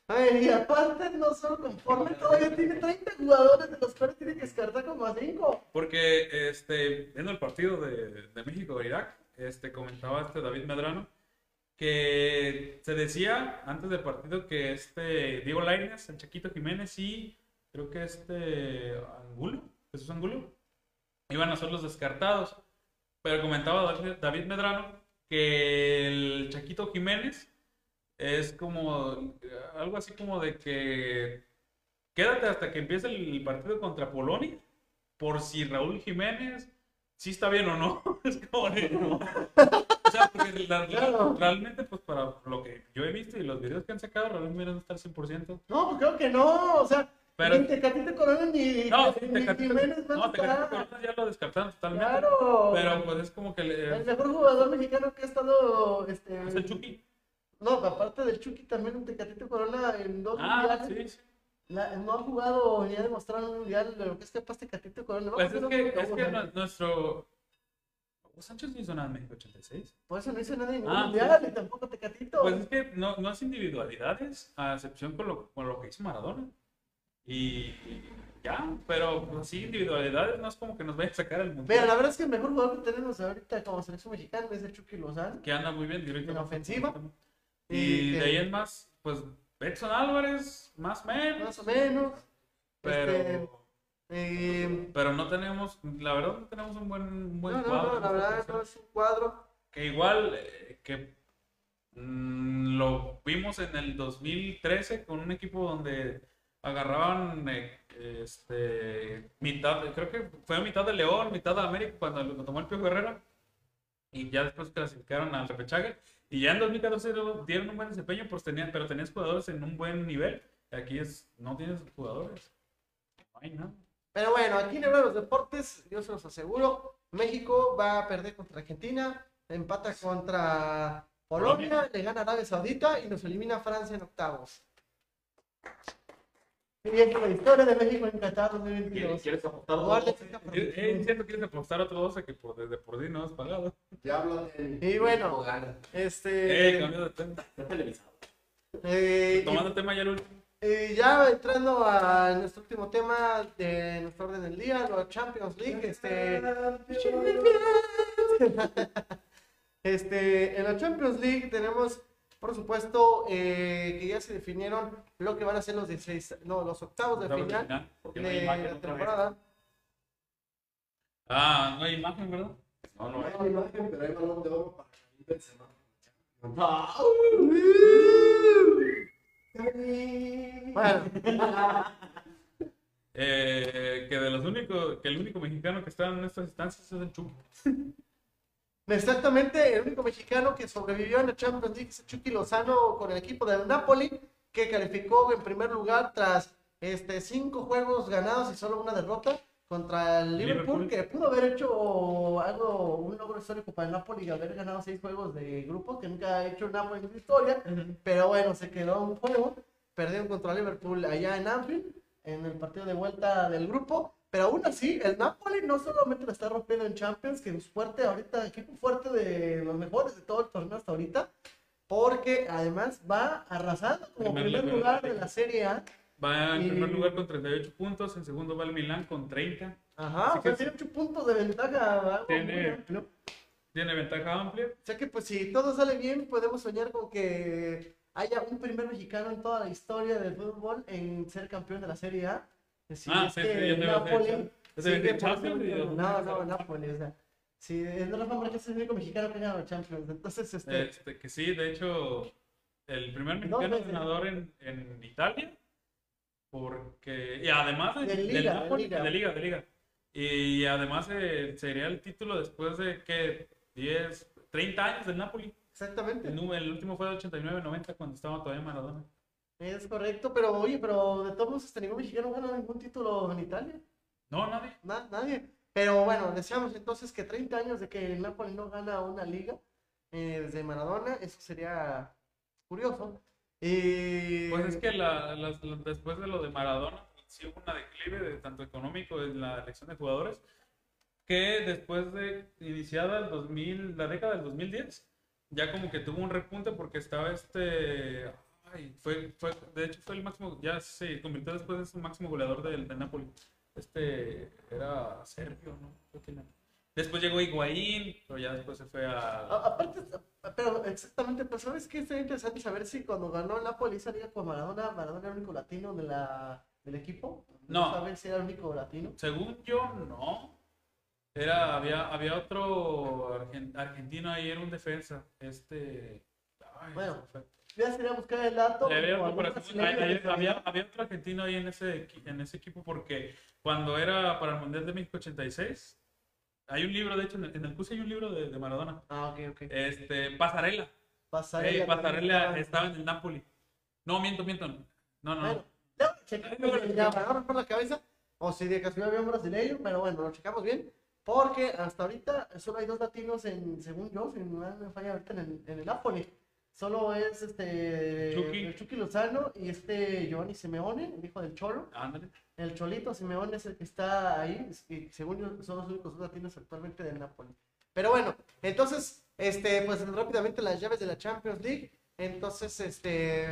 Ay, y aparte no solo conforme, todavía tiene 30 jugadores de los cuales tiene que descartar como a 5.
Porque este, viendo el partido de, de México-Irak, este, comentaba este David Medrano que se decía antes del partido que este Diego Lainez, el Chaquito Jiménez y creo que este Angulo, Jesús Angulo, iban a ser los descartados. Pero comentaba David- Medrano que el Chaquito Jiménez es como algo así como de que quédate hasta que empiece el partido contra Polonia por si Raúl Jiménez sí está bien o no. Es como de, no. O sea, porque la- la-
Claro.
realmente, pues para lo que yo he visto y los videos que han sacado, Raúl Jiménez no está al 100%.
No, pues creo que no, o sea,
Pero-
ni Tecatito Corona ni,
No,
ni
Tecatito, no. Corona ya lo descartaron totalmente.
Claro.
Pero pues es como que le,
El mejor jugador mexicano que ha estado, este...
es el Chucky.
No, aparte del Chucky, también un Tecatito Corona en dos
Ah,
mundiales.
sí, sí.
La- no ha jugado ni ha demostrado en un mundial lo que es capaz Tecatito Corona. No,
Pues es
no,
que, es que
no.
nuestro. Sánchez no hizo nada en México 86.
Por eso no hizo nada en ningún
Ah,
mundial,
sí.
ni tampoco Tecatito.
Pues es que no, no es individualidades, a excepción con lo, con lo que hizo Maradona. Y, ya, pero pues, así individualidades no es como que nos vaya a sacar el.
Mira, la verdad es que el mejor jugador que tenemos ahorita como selección mexicana es el Chucky Lozano.
que anda muy bien directo
En ofensiva.
Y,
Y
de ahí en más, pues Edson Álvarez, más o menos.
Más o menos.
Pero,
Este, eh,
pero no tenemos, la verdad no tenemos un buen, un buen
no,
cuadro.
no, la verdad no es un cuadro.
Que igual eh, que mm, lo vimos en el 2013 con un equipo donde agarraban eh, este mitad, creo que fue mitad de León, mitad de América cuando lo tomó el Pío Herrera y ya después clasificaron al repechaje y ya en 2014 lo- dieron un buen desempeño, pues tenían, pero tenías jugadores en un buen nivel. Aquí es, no tienes jugadores. No nada.
Pero bueno, aquí en los deportes, yo se los aseguro, México va a perder contra Argentina, empata contra Polonia,
Polonia.
le gana Arabia Saudita y nos elimina Francia en octavos. Siguiente, la historia de México en Qatar
¿Quieres,
2022.
quieres apostar dos?
esta
Eh, eh, siento que quieres apostar otro 12 que por, desde por sí no has pagado.
Ya hablan de.
Y bueno. Este.
Eh, cambio de tema.
Eh,
Tomando el tema ya el último.
Y ya entrando a nuestro último tema de nuestro orden del día, la Champions League, este, este, en la Champions League tenemos, por supuesto, eh, que ya se definieron lo que van a ser los 16, no, los octavos de
Octavos de
final
final.
Porque no hay
de
imagen
la
vez.
temporada.
Ah, no hay imagen, ¿verdad?
No, no hay.
No hay imagen, pero hay balón de oro para Benzema.
Bueno,
Eh, que de los únicos, que el único mexicano que está en estas instancias es el Chucky.
Exactamente, el único mexicano que sobrevivió en la Champions League es Chucky Lozano con el equipo del Napoli, que calificó en primer lugar tras este, cinco juegos ganados y solo una derrota contra el Liverpool,
Liverpool.
que pudo haber hecho algo, un logro histórico para el Napoli haber ganado seis juegos de grupo, que nunca ha hecho el Napoli en su historia, pero bueno, se quedó un juego, perdieron contra Liverpool allá en Anfield, en el partido de vuelta del grupo, pero aún así, el Napoli no solamente la está rompiendo en Champions, que es fuerte ahorita, equipo fuerte de los mejores de todo el torneo hasta ahorita, porque además va arrasando como
Primer
primer
lugar.
de la Serie A.
Va en
Y-
primer lugar con 38 puntos, en segundo va el Milán con 30.
Ajá,
Así
o sea,
que-
tiene ocho puntos de ventaja.
Tiene-
amplio.
Tiene ventaja amplia.
O sea que pues si todo sale bien, podemos soñar con que haya un primer mexicano en toda la historia del fútbol en ser campeón de la Serie A. Si
Ah,
es
sí,
que
sí,
Napoli
decir
por
Champions yo-
No, no, Napoli, o sea. Sí, es Rafa Márquez es el único mexicano que gana la Champions. Entonces, este,
Este, que sí, de hecho, el primer mexicano
veces.
ganador en, en Italia. Porque, y además de,
De
del
liga, de
Napoli-
liga.
de liga, de liga. Y además eh, sería el título después de que 10, 30 años del Napoli.
exactamente.
El, el último fue de 89-90 cuando estaba todavía Maradona.
Es correcto, pero oye, pero de todos modos, este, ningún mexicano gana ningún título en Italia.
No, nadie.
Na- nadie. Pero bueno, deseamos entonces que 30 años de que el Napoli no gana una liga eh, desde Maradona, eso sería curioso.
Pues es que la- después de lo de Maradona, sí hubo una declive de tanto económico en la elección de jugadores, que después de iniciada el 2000, la década del 2010, ya como que tuvo un repunte porque estaba este, ay, fue, fue, de hecho fue el máximo, ya se convirtió después en su máximo goleador del, del Napoli. Este era serbio, ¿no? Creo que no. Después llegó Higuaín, pero ya después se fue
A-
a...
aparte, pero exactamente, pues sabes que sería interesante saber si cuando ganó el Napoli esa liga con Maradona, Maradona era el único latino de la, del equipo.
No.
Saber si era el único latino.
Según yo, no. Era, había, había otro argen- argentino ahí, era un defensa. Este. ay,
Bueno,
se me fue.
Ya sería buscar el dato.
Había había, otro argentino ahí en ese, en ese equipo porque cuando era para el Mundial de México 86, hay un libro, de hecho, en el, en el curso hay un libro de, de Maradona.
Ah, ok, ok.
Este, Pasarela.
Pasarela.
Eh, Pasarela estaba en el Napoli. No, miento, miento. No, no, no.
Bueno, checamos
Ay, no,
bien, ya, para no romper la cabeza, o si de casualidad había un brasileño, pero bueno, lo checamos bien, porque hasta ahorita solo hay dos latinos en, según yo, si no me falla ahorita en el, en el Napoli. Solo es este
Chucky.
el Chucky Lozano y este Giovanni Simeone, el hijo del Cholo.
Ándale.
El Cholito Simeone es el que está ahí, que según yo son los únicos dos latinos actualmente del Napoli. Pero bueno, entonces, este, pues rápidamente las llaves de la Champions League. Entonces, este,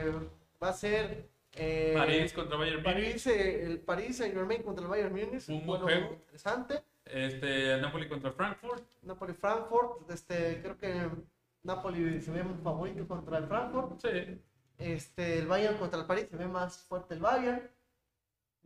va a ser eh,
París contra Bayern.
París, eh, el París Saint Germain contra el Bayern Múnich,
Un buen
juego
juego.
interesante.
Este, Napoli contra Frankfurt.
Napoli Frankfurt, este, creo que Napoli se ve un favorito contra el Frankfurt.
Sí.
Este, el Bayern contra el París se ve más fuerte el Bayern.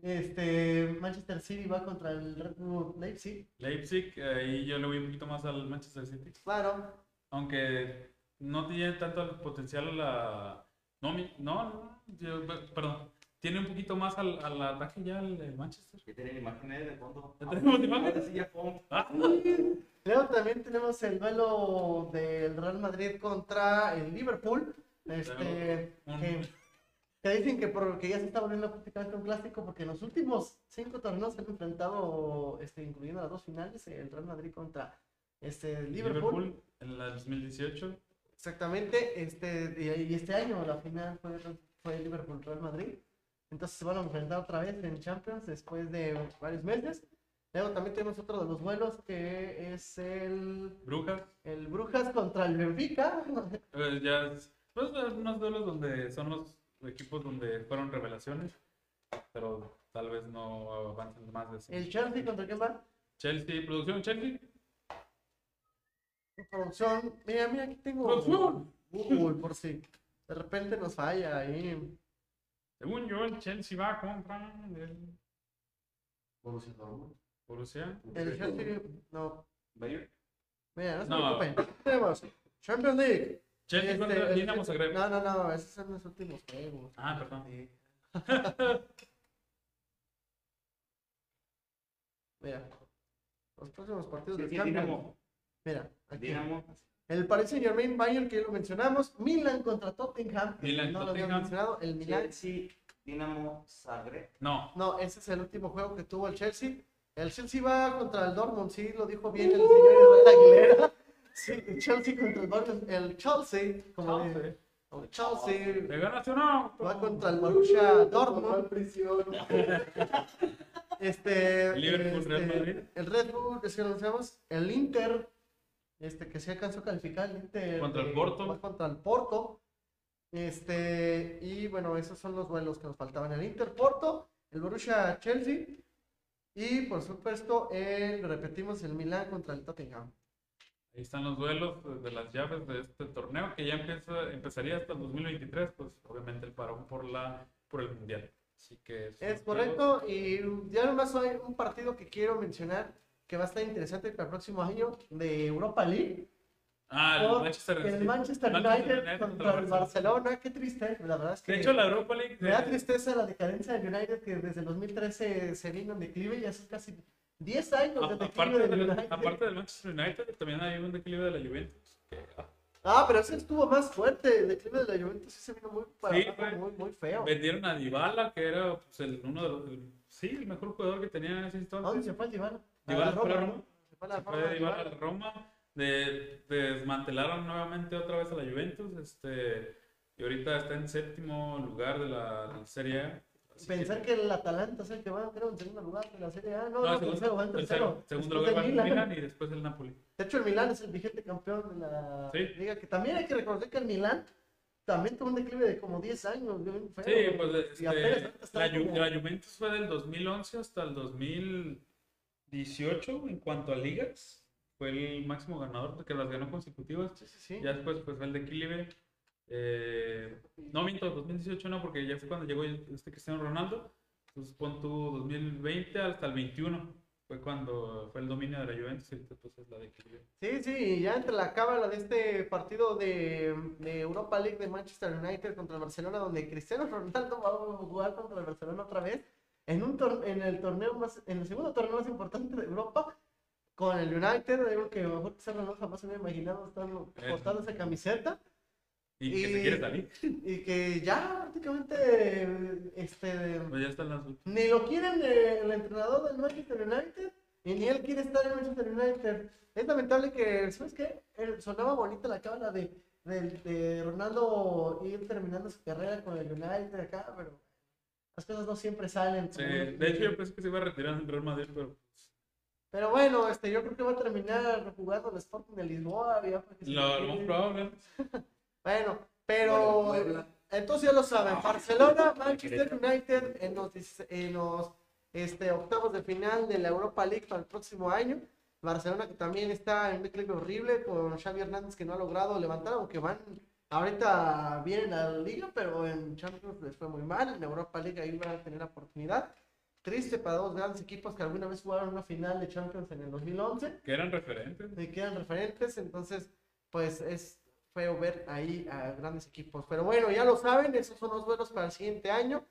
Este, Manchester City va contra el Red Bull Leipzig.
Leipzig, ahí yo le voy un poquito más al Manchester City.
Claro,
Aunque no tiene tanto el potencial la... No, mi- no, no, yo- perdón. Tiene un poquito más al, al ataque ya el, el Manchester.
Ya tienen imágenes de fondo.
¿Ya tenemos imágenes?
Ahora sí, ya pon.
Luego también tenemos el duelo del Real Madrid contra el Liverpool. Este,
un-
que, que dicen que, por, que ya se está volviendo prácticamente un clásico porque en los últimos cinco torneos se han enfrentado, este, incluyendo las dos finales, el Real Madrid contra este, Liverpool.
Liverpool en la 2018.
Exactamente, este, y, y este año la final fue, fue Liverpool-Real Madrid. Entonces se van a enfrentar otra vez en Champions después de varios meses. Luego también tenemos otro de los vuelos que es el,
Brujas.
el Brujas contra el Benfica.
eh, ya es, pues, unos duelos donde son los equipos donde fueron revelaciones, pero tal vez no avancen más de eso.
El Chelsea contra quién va?
Chelsea, producción Chelsea.
Producción. Mira, mira, aquí tengo
Producción.
Google por si de repente nos falla ahí.
Según yo, el Chelsea va contra el
Borussia Dortmund.
Borussia.
El Chelsea, no.
Bayern.
Mira, no se
No.
preocupen. Tenemos Champions League.
Chelsea
Este,
contra
el-
Dinamo Zagreb.
No, no, no, esos son los últimos juegos.
Ah, perdón.
Sí. Mira, los próximos partidos
Sí,
del
sí,
Champions.
Dinamo.
Mira, aquí.
Dinamo.
El Paris Saint Germain Bayern que ya lo mencionamos. Milan contra Tottenham. que
Milan,
no lo habíamos
Tottenham.
mencionado. El Milan.
Chelsea. Dinamo Zagreb.
No.
No, ese es el último juego que tuvo el Chelsea. El Chelsea va contra el Dortmund, sí, lo dijo bien el señor Israel Aguilera. Sí, el Chelsea contra el Dortmund. El Chelsea, como
Chelsea.
de- como Chelsea,
¿De ganas o no?
va contra el Borussia Dortmund. Este,
El Liverpool,
este,
Real Madrid.
El Red Bull, es que lo sabemos. El Inter, este, que se alcanzó a calificar. El Inter,
Contra el
eh,
Porto.
va contra el Porto. Este, y bueno, esos son los duelos que nos faltaban. El Inter Porto, el Borussia Chelsea. Y por supuesto, el, repetimos, el Milan contra el Tottenham.
Ahí están los duelos de- de las llaves de este torneo que ya empieza, empezaría hasta el 2023, pues obviamente el parón por la por el mundial. Así que
Es correcto. Y ya nomás hay un partido que quiero mencionar que va a estar interesante para el próximo año de Europa League.
Ah, el Manchester,
el. Manchester United contra el Barcelona, qué triste, la verdad es que
De hecho, la Europa League
me da tristeza la decadencia del United que desde el 2013 se vino en declive, ya son casi 10 años de declive
aparte,
del United.
aparte del Manchester United, también hay un declive de la Juventus. que, ah,
Ah, pero ese estuvo más fuerte, el declive de la Juventus sí se vino muy para
Sí,
abajo,
fue-
muy, muy feo.
vendieron a Dybala, que era pues, el, uno de los, el- sí, el mejor jugador que tenía en ese
¿A
instante.
dónde se fue el Dybala? A
Dybala
la
se fue a
Roma,
Roma.
Se fue a la
Se fue
Roma,
Dybala
Dybala.
a Roma, de, desmantelaron nuevamente otra vez a la Juventus, este, y ahorita está en séptimo lugar de la, de la Serie A.
Pensar que el Atalanta es el que va, creo, en segundo lugar de la Serie A. No,
No,
no,
segundo-
tercero, va en tercero.
tercero. Segundo lugar va el
Milan.
Milan y después el Napoli.
De hecho, el Milan es el vigente campeón de la
Sí.
liga, que también hay que reconocer que el Milan también tuvo un declive de como 10 años. feo.
Sí, pues
apenas
este,
como-
la Juventus fue del 2011 hasta el 2018 en cuanto a ligas. Fue el máximo ganador porque las ganó consecutivas.
Sí, sí, sí.
Ya después pues fue el declive. Eh, no miento, 2018 no, porque ya fue cuando llegó este Cristiano Ronaldo. Entonces pon tu 2020 hasta el 21. Fue cuando fue el dominio de la Juventus y pues es la declive.
Sí, sí, y ya entre la cábala de este partido de, de Europa League de Manchester United contra el Barcelona, donde Cristiano Ronaldo va a jugar contra el Barcelona otra vez, en, un en el torneo más, en el segundo torneo más importante de Europa, con el United, digo que a lo mejor Ronaldo jamás se había imaginado estar portando esa camiseta.
Y, que
Y-
se quiere salir.
Y que ya prácticamente este,
Pues ya están las
ni lo quieren eh, el entrenador del Manchester United y ni él quiere estar en Manchester United. Es lamentable que, ¿sabes qué? Sonaba bonita la cámara de, de, de Ronaldo ir terminando su carrera con el United acá, pero las cosas no siempre salen.
Sí, de hecho yo pensé que se iba a retirar en Real Madrid, pero
Pero bueno, este, yo creo que va a terminar jugando el Sporting de Lisboa. ya,
lo, lo más probable.
Bueno, pero
Bueno,
entonces ya lo saben, Barcelona, Manchester United en los, en los este, octavos de final de la Europa League para el próximo año. Barcelona que también está en un declive horrible con Xavi Hernández que no ha logrado levantar, aunque van ahorita vienen a la liga, pero en Champions les fue muy mal, en Europa League ahí van a tener oportunidad. Triste para dos grandes equipos que alguna vez jugaron una final de Champions en el 2011
Que eran referentes.
me quedan referentes, entonces pues es feo ver ahí a grandes equipos. Pero bueno, ya lo saben, esos son los duelos para el siguiente año.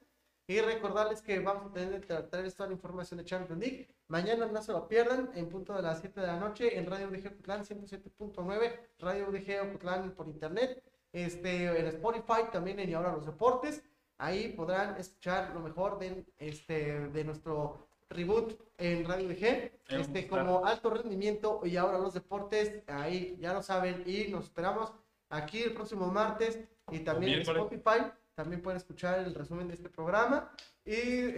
Y recordarles que vamos a tener que traer toda la información de Champions League. Mañana no se lo pierdan, en punto de las 7 de la noche, en Radio UDG Ocotlán 107.9, Radio UDG Ocotlán por internet, este, en Spotify, también en Y Ahora los Deportes. Ahí podrán escuchar lo mejor de, este, de nuestro reboot en Radio
a
este, como alto rendimiento y ahora los deportes, ahí ya lo saben y nos esperamos aquí el próximo martes y también en. Spotify también pueden escuchar el resumen de este programa y,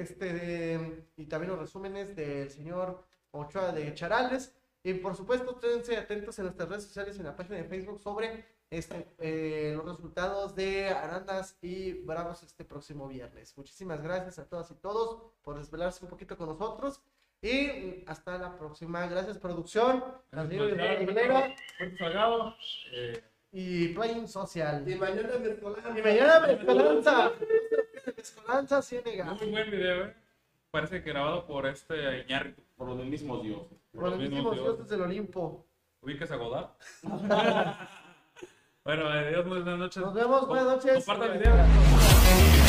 este, de- y también los resúmenes del señor Ochoa de Charales. Y por supuesto, esténse atentos en nuestras redes sociales en la página de Facebook sobre este, eh, los resultados de Arandas y Bravos este próximo viernes. Muchísimas gracias a todas y todos por desvelarse un poquito con nosotros. Y hasta la próxima. Gracias, producción.
Gracias. Eh,
y Playing Social.
Y mañana Mezcolanza.
Y mañana Mezcolanza. Mezcolanza Ciénega.
muy buen video, ¿eh? Parece que grabado por este Iñárritu.
Por los mismos dioses.
Por los mismos dioses del Olimpo.
¿Ubicas a Godard? bueno, adiós, buenas noches.
Nos vemos, buenas noches.
Compartan el video.